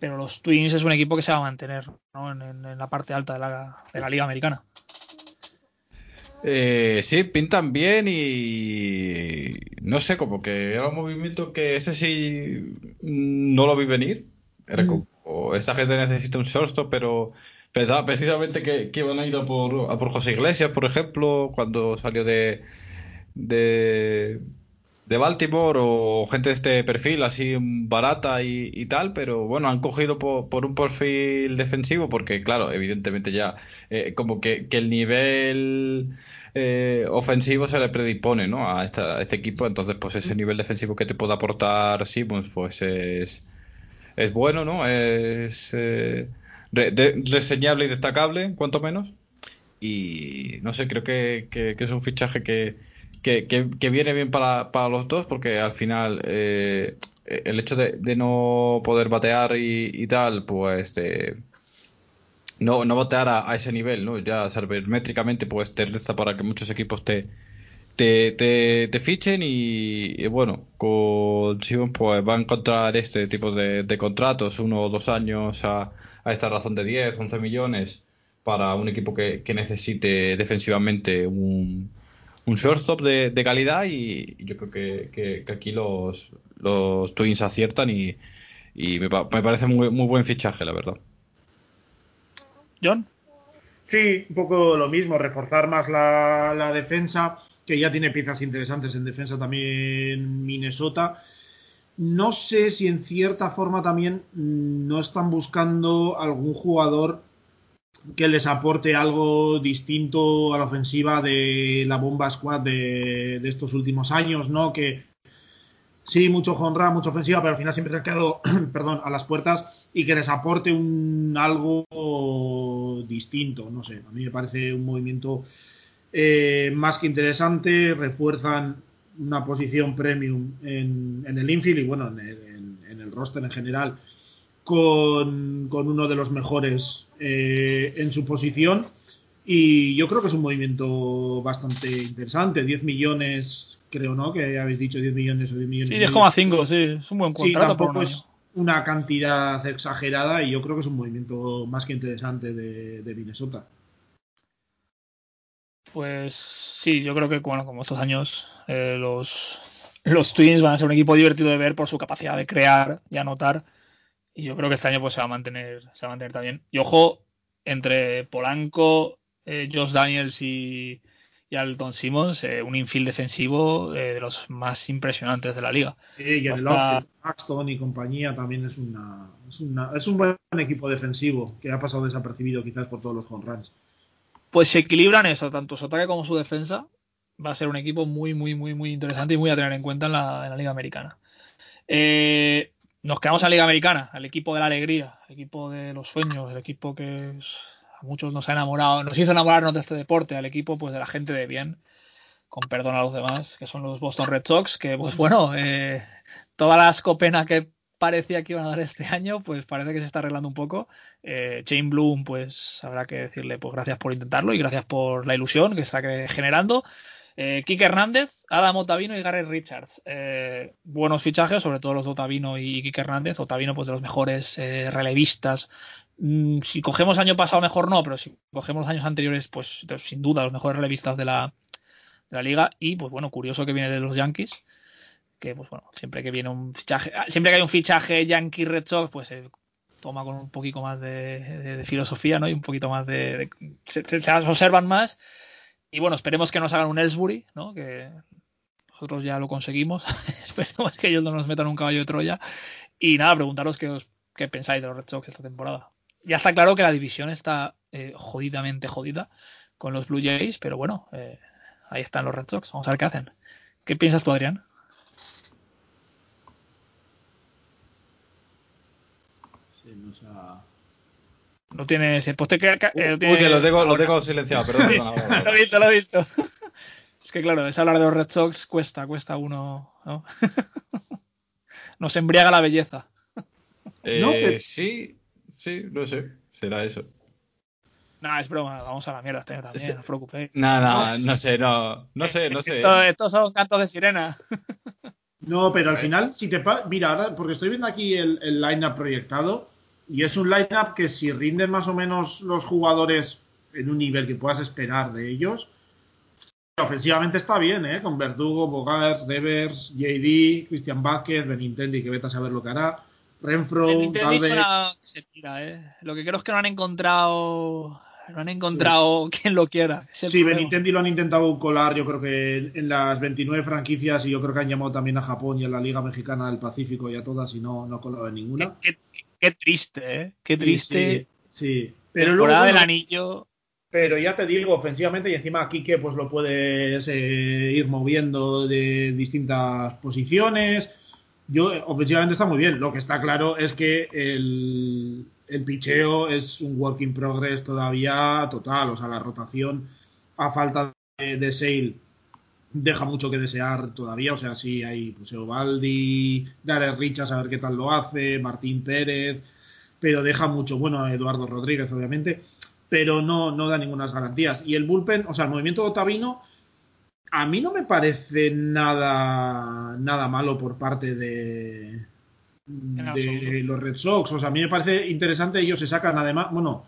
pero los Twins es un equipo que se va a mantener ¿no? en, en, en, la parte alta de la, de la liga americana. Eh, sí, pintan bien y no sé, como que era un movimiento que ese sí no lo vi venir. Era como, mm. esta gente necesita un shortstop, pero pensaba precisamente que, que, iban a ir a por, a por José Iglesias, por ejemplo, cuando salió de, de, de Baltimore o gente de este perfil así barata y, y tal, pero bueno, han cogido por, un perfil defensivo porque claro, evidentemente ya eh, como que, que, el nivel eh, ofensivo se le predispone ¿no? a, esta, este equipo, entonces pues ese nivel defensivo que te puede aportar Simmons pues es, es bueno, ¿no? Es eh, reseñable y destacable, cuanto menos. Y no sé, creo que, que es un fichaje que, que, que, que, viene bien para, para, los dos porque al final eh, el hecho de, de, no poder batear y, y tal, pues te, no, no batear a, ese nivel, ¿no? Ya métricamente pues te resta para que muchos equipos te, te, te, te fichen y, y, bueno, con Simon pues va a encontrar este tipo de, de contratos, uno o dos años a, a, esta razón de 10, 11 millones para un equipo que, que necesite defensivamente un un shortstop de, de calidad y, yo creo que, que, que, aquí los, los Twins aciertan y, y me, me, parece muy, muy buen fichaje, la verdad. John. Sí, un poco lo mismo, reforzar más la, la defensa, que ya tiene piezas interesantes en defensa también Minnesota. No sé si en cierta forma también no están buscando algún jugador que les aporte algo distinto a la ofensiva de la bomba squad de, de estos últimos años, ¿no? Que sí, mucho honra, mucha ofensiva, pero al final siempre se han quedado, perdón, a las puertas y que les aporte un algo distinto, no sé, a mí me parece un movimiento eh, más que interesante, refuerzan una posición premium en, en el infield y bueno, en el, en, en el roster en general con uno de los mejores eh, en su posición. Y yo creo que es un movimiento bastante interesante. 10 millones, creo, ¿no? Que habéis dicho 10 millones o 10 millones. Sí, 10,5, sí, es un buen contrato. Sí, tampoco por es una cantidad exagerada y yo creo que es un movimiento más que interesante de, de Minnesota. Pues sí, yo creo que bueno, como estos años eh, los, los Twins van a ser un equipo divertido de ver por su capacidad de crear y anotar y yo creo que este año pues se va a mantener, se va a mantener también. Y ojo, entre Polanco, eh, Josh Daniels y, y Alton Simmons, eh, un infield defensivo eh, de los más impresionantes de la liga. Sí, y el Hasta... Y compañía también es una, es una, es un buen equipo defensivo que ha pasado desapercibido quizás por todos los home runs. Pues se equilibran eso, tanto su ataque como su defensa. Va a ser un equipo muy, muy, muy, muy interesante y muy a tener en cuenta en la, en la liga americana. Eh, nos quedamos en la Liga Americana, el equipo de la alegría, el equipo de los sueños, el equipo que a muchos nos ha enamorado, nos hizo enamorarnos de este deporte, al equipo pues de la gente de bien, con perdón a los demás, que son los Boston Red Sox, que pues bueno, eh, toda la escopena que parecía que iban a dar este año, pues parece que se está arreglando un poco. Eh, Shane Bloom, pues habrá que decirle pues gracias por intentarlo y gracias por la ilusión que está generando. Eh, Hernández, Adam Otavino y Garrett Richards. Eh, buenos fichajes, sobre todo los de Otavino y Kike Hernández. Otavino, pues de los mejores eh, relevistas. Mm, si cogemos año pasado, mejor no, pero si cogemos los años anteriores, pues sin duda los mejores relevistas de la, liga. Y pues bueno, curioso que viene de los Yankees. Que pues bueno, siempre que viene un fichaje, ah, siempre que hay un fichaje Yankee Red Sox, pues se toma con un poquito más de, filosofía, ¿no? Y un poquito más de. de se, se observan más. Y bueno, esperemos que nos hagan un Ellsbury, ¿no? Que nosotros ya lo conseguimos. esperemos que ellos no nos metan un caballo de Troya. Y nada, preguntaros qué, os, qué pensáis de los Red Sox esta temporada. Ya está claro que la división está eh, jodidamente jodida con los Blue Jays, pero bueno, eh, ahí están los Red Sox. Vamos a ver qué hacen. ¿Qué piensas tú, Adrián? Se nos ha no tiene ese poste que, que- eh, Uy, que lo tengo, lo tengo silenciado, perdón. lo he visto, lo he visto. Es que claro, es hablar de los Red Sox cuesta, cuesta uno, ¿no? Nos embriaga la belleza. Eh, No, pero- Sí, sí, no sé, será eso. No, es broma, vamos a la mierda este también, Sí. no os preocupéis. No, no, no sé, no, no sé, no sé. Esto- estos son cantos de sirena. No, pero al final, si te mira, ahora, porque estoy viendo aquí el, el line-up proyectado, y es un line-up que si rinden más o menos los jugadores en un nivel que puedas esperar de ellos, ofensivamente está bien, ¿eh? Con Verdugo, Bogarts, Devers, JD, Cristian Vázquez, Benintendi, que vete a saber lo que hará, Renfro, suena que se tira, ¿eh? Lo que creo es que no han encontrado. No han encontrado quien lo quiera. Sí. Benintendi lo han intentado colar, yo creo que en las 29 franquicias, y yo creo que han llamado también a Japón y a la Liga Mexicana del Pacífico y a todas, y no, no ha colado en ninguna. Qué, qué- qué triste, ¿eh? Qué triste. Sí, sí. Pero luego, del anillo. Pero ya te digo, ofensivamente, y encima Quique pues lo puedes eh, ir moviendo de distintas posiciones. Yo, ofensivamente está muy bien. Lo que está claro es que el, el picheo es un work in progress todavía total. O sea, la rotación a falta de, de Sale deja mucho que desear todavía. O sea, sí hay pues, Eovaldi, Darek Richards, a ver qué tal lo hace, Martín Pérez, pero deja mucho. Bueno, Eduardo Rodríguez, obviamente pero no, no da ninguna garantías. Y el bullpen, o sea, el movimiento de Otavino, a mí no me parece nada, nada malo por parte de, de los Red Sox. O sea, a mí me parece interesante. Ellos se sacan además, bueno,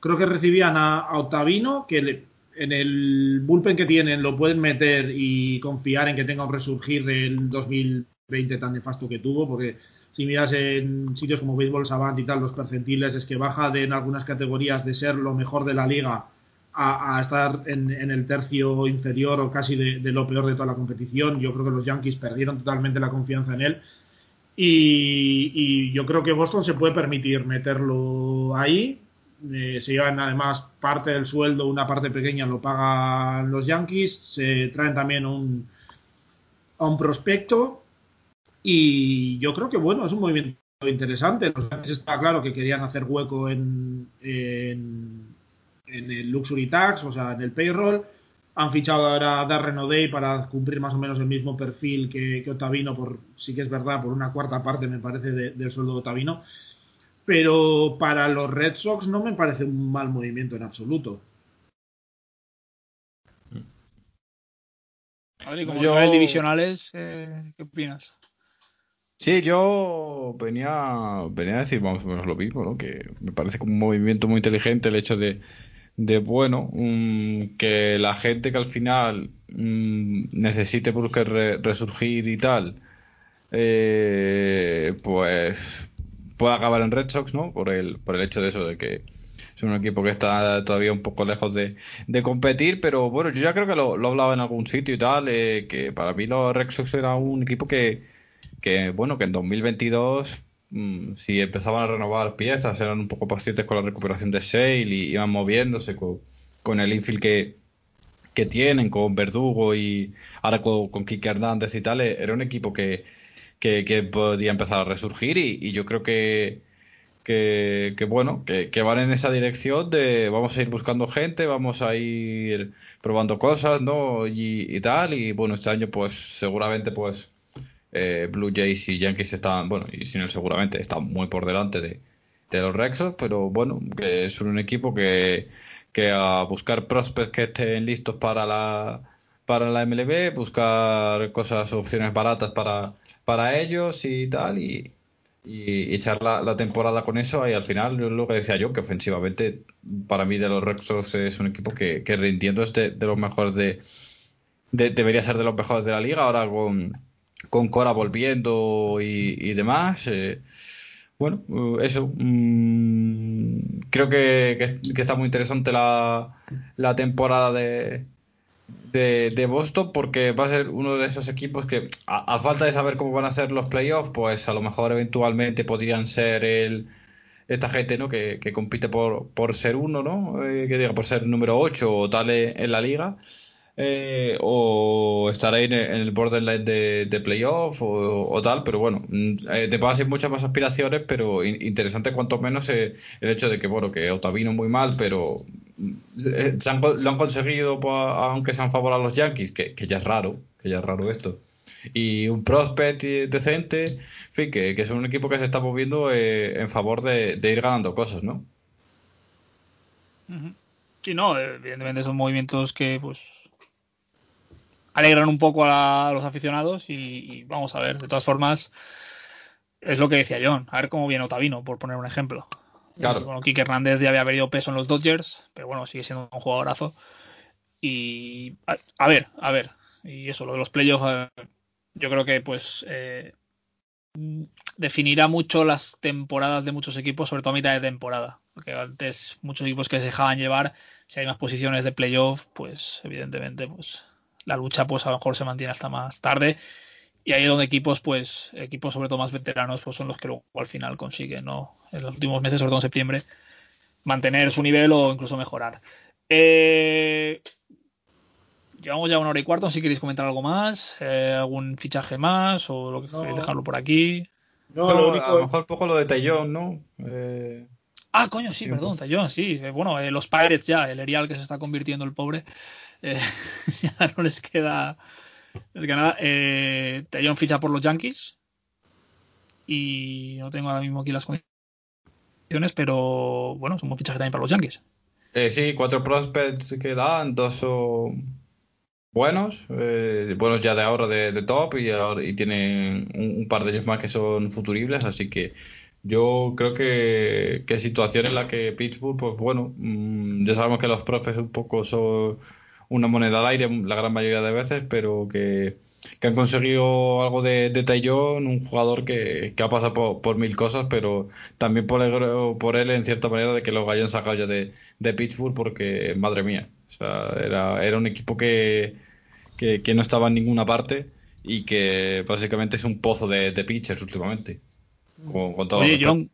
creo que recibían a, a Otavino, que le- en el bullpen que tienen lo pueden meter y confiar en que tenga un resurgir del 2020 tan nefasto que tuvo, porque si miras en sitios como Baseball Savant y tal, los percentiles es que baja de en algunas categorías de ser lo mejor de la liga a, a estar en, en el tercio inferior o casi de, de lo peor de toda la competición. Yo creo que los Yankees perdieron totalmente la confianza en él. Y, yo creo que Boston se puede permitir meterlo ahí. Eh, se llevan además parte del sueldo, una parte pequeña lo pagan los Yankees. Se traen también un, a un prospecto. Y yo creo que bueno, es un movimiento interesante. Los Yankees está claro que querían hacer hueco en el Luxury Tax, o sea, en el payroll. Han fichado ahora a Darren O'Day para cumplir más o menos el mismo perfil que, que Otavino, por sí que es verdad, por una cuarta parte, me parece, de- del sueldo de Otavino. Pero para los Red Sox no me parece un mal movimiento en absoluto. Adri, como Yo- divisionales, eh, ¿qué opinas? Sí, yo venía, venía a decir más o menos lo mismo, ¿no? Que me parece como un movimiento muy inteligente el hecho de, de bueno, mm, que la gente que al final mm, necesite buscar re- resurgir y tal, eh, pues pueda acabar en Red Sox, ¿no? Por el, por el hecho de eso, de que es un equipo que está todavía un poco lejos de, de competir, pero bueno, yo ya creo que lo, lo hablaba en algún sitio y tal, eh, que para mí los Red Sox era un equipo que, que bueno, que en 2022, mm, si empezaban a renovar piezas, eran un poco pacientes con la recuperación de Sale y iban moviéndose con, el infield que, que tienen, con Verdugo y ahora con, con Kike Hernández y tal, era un equipo que, que, podía empezar a resurgir y, yo creo que, que, que bueno, que, que van en esa dirección de vamos a ir buscando gente, vamos a ir probando cosas, ¿no? Y, y tal, y bueno, este año pues seguramente pues eh, Blue Jays y Yankees están, bueno, y sin él seguramente están muy por delante de, de los Rexos, pero bueno, que es un equipo que, que a buscar prospects que estén listos para la para la MLB, buscar cosas, opciones baratas para, para ellos y tal, y, y echar la, la temporada con eso, y al final lo que decía yo, que ofensivamente para mí de los Rexos es un equipo que, que rindiendo es de, de los mejores de, de- debería ser de los mejores de la liga, ahora con, con Cora volviendo y, y demás. eh, bueno, eh, eso. mm, creo que, que- está muy interesante la, la temporada de, de, Boston porque va a ser uno de esos equipos que, a, falta de saber cómo van a ser los playoffs, pues a lo mejor eventualmente podrían ser el esta gente ¿no? que, que compite por, por ser uno, ¿no? Eh, que diga por ser número 8 o tal en la liga. Eh, o estar ahí en el borderline de, de playoff o, tal, pero bueno, mm, eh, base hay muchas más aspiraciones, pero interesante cuanto menos eh, el hecho de que, bueno, que Otavino muy mal, pero mm, eh, lo han conseguido, pues, aunque sean favor a los Yankees, que, ya es raro, que ya es raro esto. Y un prospect decente, en fin, que, que es un equipo que se está moviendo en favor de ir ganando cosas, ¿no? Sí, no, evidentemente son movimientos que pues alegran un poco a, los aficionados y, y, vamos a ver, de todas formas, es lo que decía John, a ver cómo viene Otavino, por poner un ejemplo. Claro. Bueno, Kike Hernández ya había perdido peso en los Dodgers, pero bueno, sigue siendo un jugadorazo. Y a, a ver, a ver, y eso, lo de los playoffs, yo creo que pues eh, definirá mucho las temporadas de muchos equipos, sobre todo a mitad de temporada. Porque antes muchos equipos que se dejaban llevar, si hay más posiciones de playoff, pues evidentemente pues la lucha pues a lo mejor se mantiene hasta más tarde. Y ahí es donde equipos, pues, equipos sobre todo más veteranos, pues son los que luego al final consiguen, ¿no? En los últimos meses, sobre todo en septiembre, mantener su nivel o incluso mejorar. Eh, llevamos ya una hora y cuarto, si queréis comentar algo más, eh, algún fichaje más o lo que no. queréis dejarlo por aquí. No, no lo único... a lo mejor un poco lo de Tallón, ¿no? Eh... Ah, coño, sí, sí perdón, Tallón, sí. Eh, bueno, eh, los Pirates ya, el Erial que se está convirtiendo el pobre, eh, ya no les queda, les queda nada. Eh, ficha por los Yankees y no tengo ahora mismo aquí las condiciones, pero bueno, es un buen también para los Yankees. Eh, sí, cuatro prospects que dan, dos son buenos, eh, buenos ya de ahora de, top y, ahora, y tienen un, par de ellos más que son futuribles, así que yo creo que, que situación en la que Pittsburgh, pues bueno, mmm, ya sabemos que los profes un poco son una moneda al aire la gran mayoría de veces, pero que, que han conseguido algo de, de Taillon, un jugador que, que ha pasado por, por, mil cosas, pero también por, el, por él en cierta manera de que lo hayan sacado ya de, de Pittsburgh, porque madre mía, o sea, era, era un equipo que, que, que, no estaba en ninguna parte y que básicamente es un pozo de, de pitchers últimamente. Con, con todo Oye, John,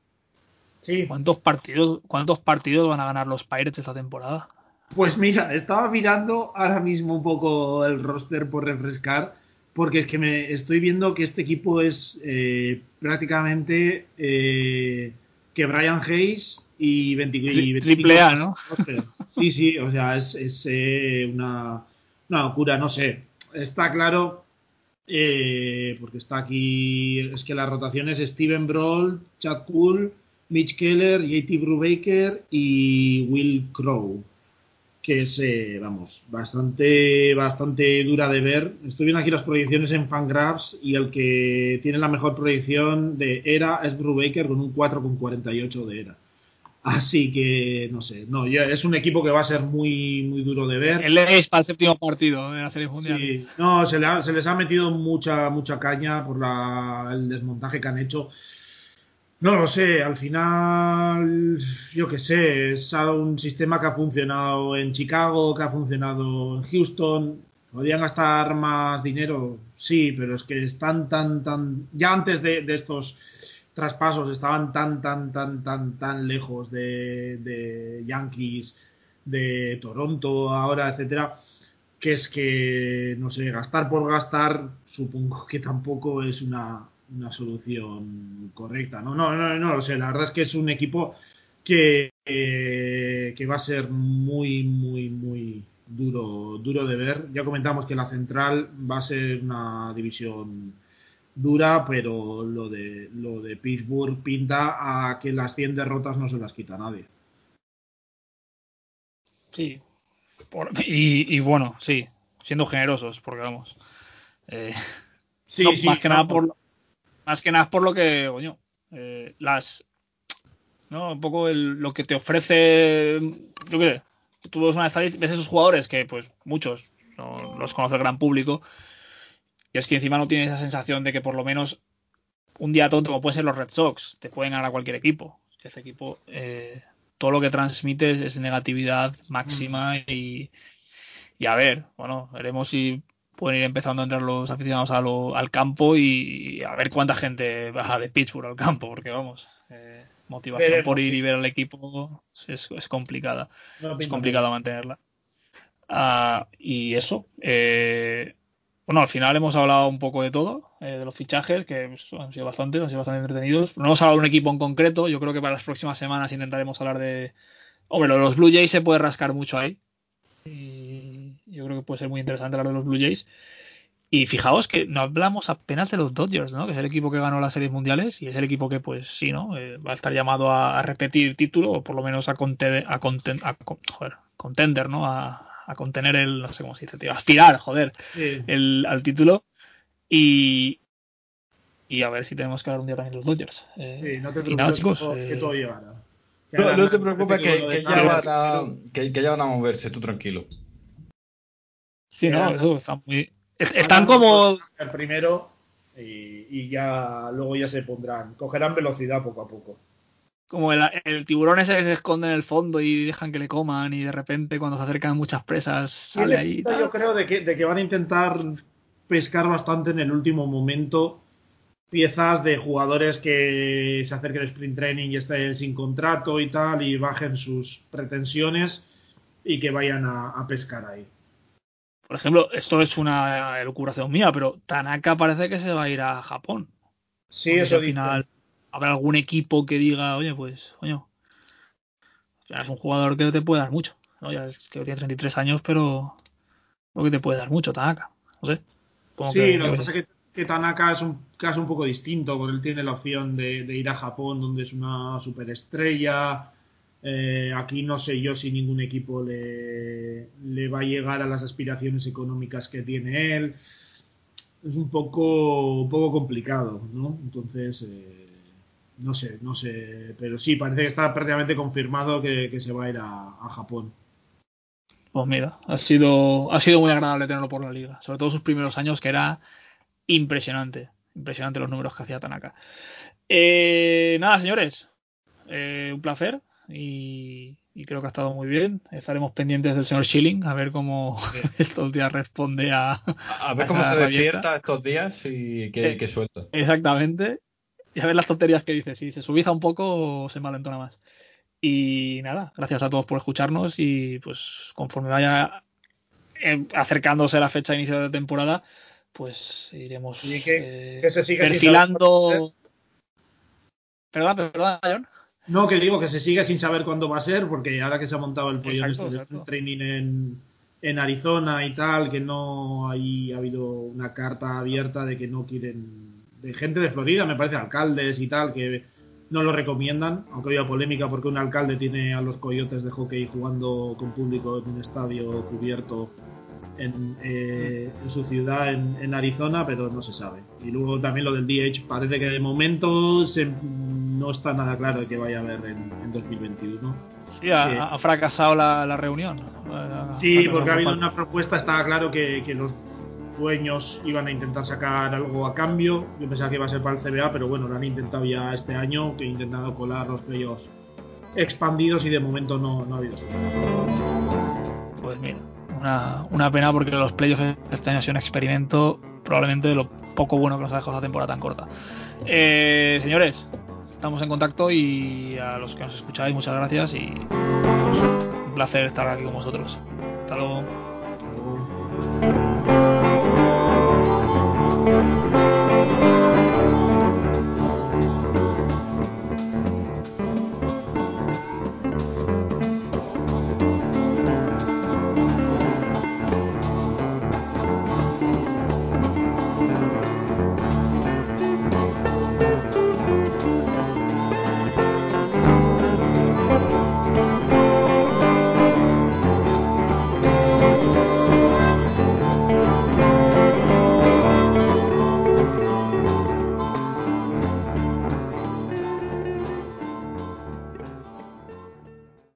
sí. ¿cuántos, partidos, ¿cuántos partidos van a ganar los Pirates esta temporada? Pues mira, estaba mirando ahora mismo un poco el roster por refrescar, porque es que me estoy viendo que este equipo es eh, prácticamente eh, que Brian Hayes y 20, y 20 Triple A, ¿no? Sí, sí, o sea, es, es eh, una, una, locura, no sé. Está claro, eh, porque está aquí, es que las rotaciones Steven Brawl, Chad Poole, Mitch Keller, JT Brubaker y Will Crow que es, eh, vamos, bastante, bastante dura de ver. Estoy viendo aquí las proyecciones en Fangraphs y el que tiene la mejor proyección de ERA es Brubaker con un 4,48 de ERA. Así que, no sé, no, ya es un equipo que va a ser muy, muy duro de ver. El es para el séptimo partido de la Serie Mundial. Sí, no, se, le ha, se, les ha metido mucha, mucha caña por la, el desmontaje que han hecho. No lo sé, al final, yo qué sé, es un sistema que ha funcionado en Chicago, que ha funcionado en Houston. ¿Podrían gastar más dinero? Sí, pero es que están tan, tan. Ya antes de, de estos traspasos estaban tan, tan, tan, tan, tan lejos de, de Yankees, de Toronto, ahora, etcétera, que es que, no sé, gastar por gastar, supongo que tampoco es una, una solución correcta. No, no, no, no lo sé. La verdad es que es un equipo que, eh, que va a ser muy, muy, muy duro, duro de ver. Ya comentamos que la central va a ser una división dura, pero lo de, lo de Pittsburgh pinta a que las 100 derrotas no se las quita nadie. Sí. Por, y, y, bueno, sí, siendo generosos, porque vamos. Eh, sí, no, sí, más que no, nada por, más que nada por lo que, coño, eh, las, ¿no? Un poco el, lo que te ofrece, yo qué sé, tú ves una estadística, ves esos jugadores que, pues, muchos no, los conoce el gran público, y es que encima no tienes esa sensación de que por lo menos un día tonto, como pueden ser los Red Sox, te pueden ganar a cualquier equipo. Que este equipo, eh, todo lo que transmites es negatividad máxima mm. y, y a ver, bueno, veremos si pueden ir empezando a entrar los aficionados a lo, al campo y a ver cuánta gente baja de Pittsburgh al campo, porque vamos, eh, motivación Veremos, por ir sí. y ver al equipo es, es complicada, No es complicado bien. mantenerla. Ah, y eso. eh, bueno, al final hemos hablado un poco de todo, eh, de los fichajes, que pues, han sido bastantes, han sido bastante entretenidos. No hemos hablado de un equipo en concreto. Yo creo que para las próximas semanas intentaremos hablar de. Hombre, lo de los Blue Jays se puede rascar mucho ahí. Y yo creo que puede ser muy interesante hablar de los Blue Jays. Y fijaos que no hablamos apenas de los Dodgers, ¿no? Que es el equipo que ganó las series mundiales y es el equipo que, pues sí, ¿no? Eh, va a estar llamado a, a repetir título o por lo menos a, conte- a, conten- a con- joder, contender, ¿no? A, a contener el, no sé cómo se dice, tío, aspirar, joder, Sí. el, al título. Y, y a ver si tenemos que hablar un día también de los Dodgers. Eh, Sí, no te y preocupes nada, chicos. que, todo- que todo llegará. Que No, no te preocupes que ya van a, que, que ya van a moverse, tú tranquilo. Sí, no, ahora- eso está muy. est- Están como. El primero y, y ya luego ya se pondrán, cogerán velocidad poco a poco. Como el, el tiburón ese que se esconde en el fondo y dejan que le coman y de repente cuando se acercan muchas presas sale ahí. yo creo de que, de que van a intentar pescar bastante en el último momento piezas de jugadores que se acerquen al sprint training y estén sin contrato y tal y bajen sus pretensiones y que vayan a, a pescar ahí. Por ejemplo, esto es una elucubración mía, pero Tanaka parece que se va a ir a Japón. Sí, eso al final habrá algún equipo que diga, oye, pues, coño, es un jugador que te puede dar mucho. ¿no? Ya es que tiene 33 años, pero creo que te puede dar mucho, Tanaka. No sé. Supongo Sí, que- lo que pasa es que, que Tanaka es un caso un poco distinto, porque él tiene la opción de, de ir a Japón, donde es una superestrella. Eh, aquí no sé yo si ningún equipo le, va a llegar a las aspiraciones económicas que tiene él. Es un poco, un poco complicado, ¿no? Entonces, eh, no sé, no sé. Pero sí, parece que está prácticamente confirmado que, se va a ir a, Japón. Pues mira, ha sido, ha sido muy agradable tenerlo por la liga. Sobre todo sus primeros años, que era impresionante. Impresionante los números que hacía Tanaka. Eh, nada, señores. un placer. Y, y creo que ha estado muy bien. Estaremos pendientes del señor Schilling a ver cómo estos días responde a. A, a ver A cómo se rabieta. despierta estos días y qué, Eh. qué suelta. Exactamente. Y a ver las tonterías que dice. Si se subiza un poco o se malentona más. Y nada, gracias a todos por escucharnos. Y pues conforme vaya eh, acercándose la fecha de inicio de temporada, pues iremos Y que- eh, que se saber cuándo perfilando. Perdón, perdón, John. No, que digo que se sigue sin saber cuándo va a ser, porque ahora que se ha montado el pollo Exacto, este de training en, en Arizona y tal, que no hay, ha habido una carta abierta de que no quieren, de gente de Florida, me parece, alcaldes y tal, que no lo recomiendan, aunque haya polémica porque un alcalde tiene a los coyotes de hockey jugando con público en un estadio cubierto en, eh, en su ciudad, en, en Arizona, pero no se sabe. Y luego también lo del DH, parece que de momento se- no está nada claro de que vaya a haber en, en 2021. Sí, ha, fracasado la, la reunión. Ha Sí, porque ha habido una propuesta, estaba claro que, que los dueños iban a intentar sacar algo a cambio. Yo pensaba que iba a ser para el CBA, pero bueno, lo han intentado ya este año, que han intentado colar los playoffs expandidos y de momento no, no ha habido suerte. Pues mira, una, una pena porque los playoffs este año ha sido un experimento probablemente de lo poco bueno que nos ha dejado esa temporada tan corta. Eh, señores, estamos en contacto y a los que nos escucháis, muchas gracias y un placer estar aquí con vosotros. Hasta luego.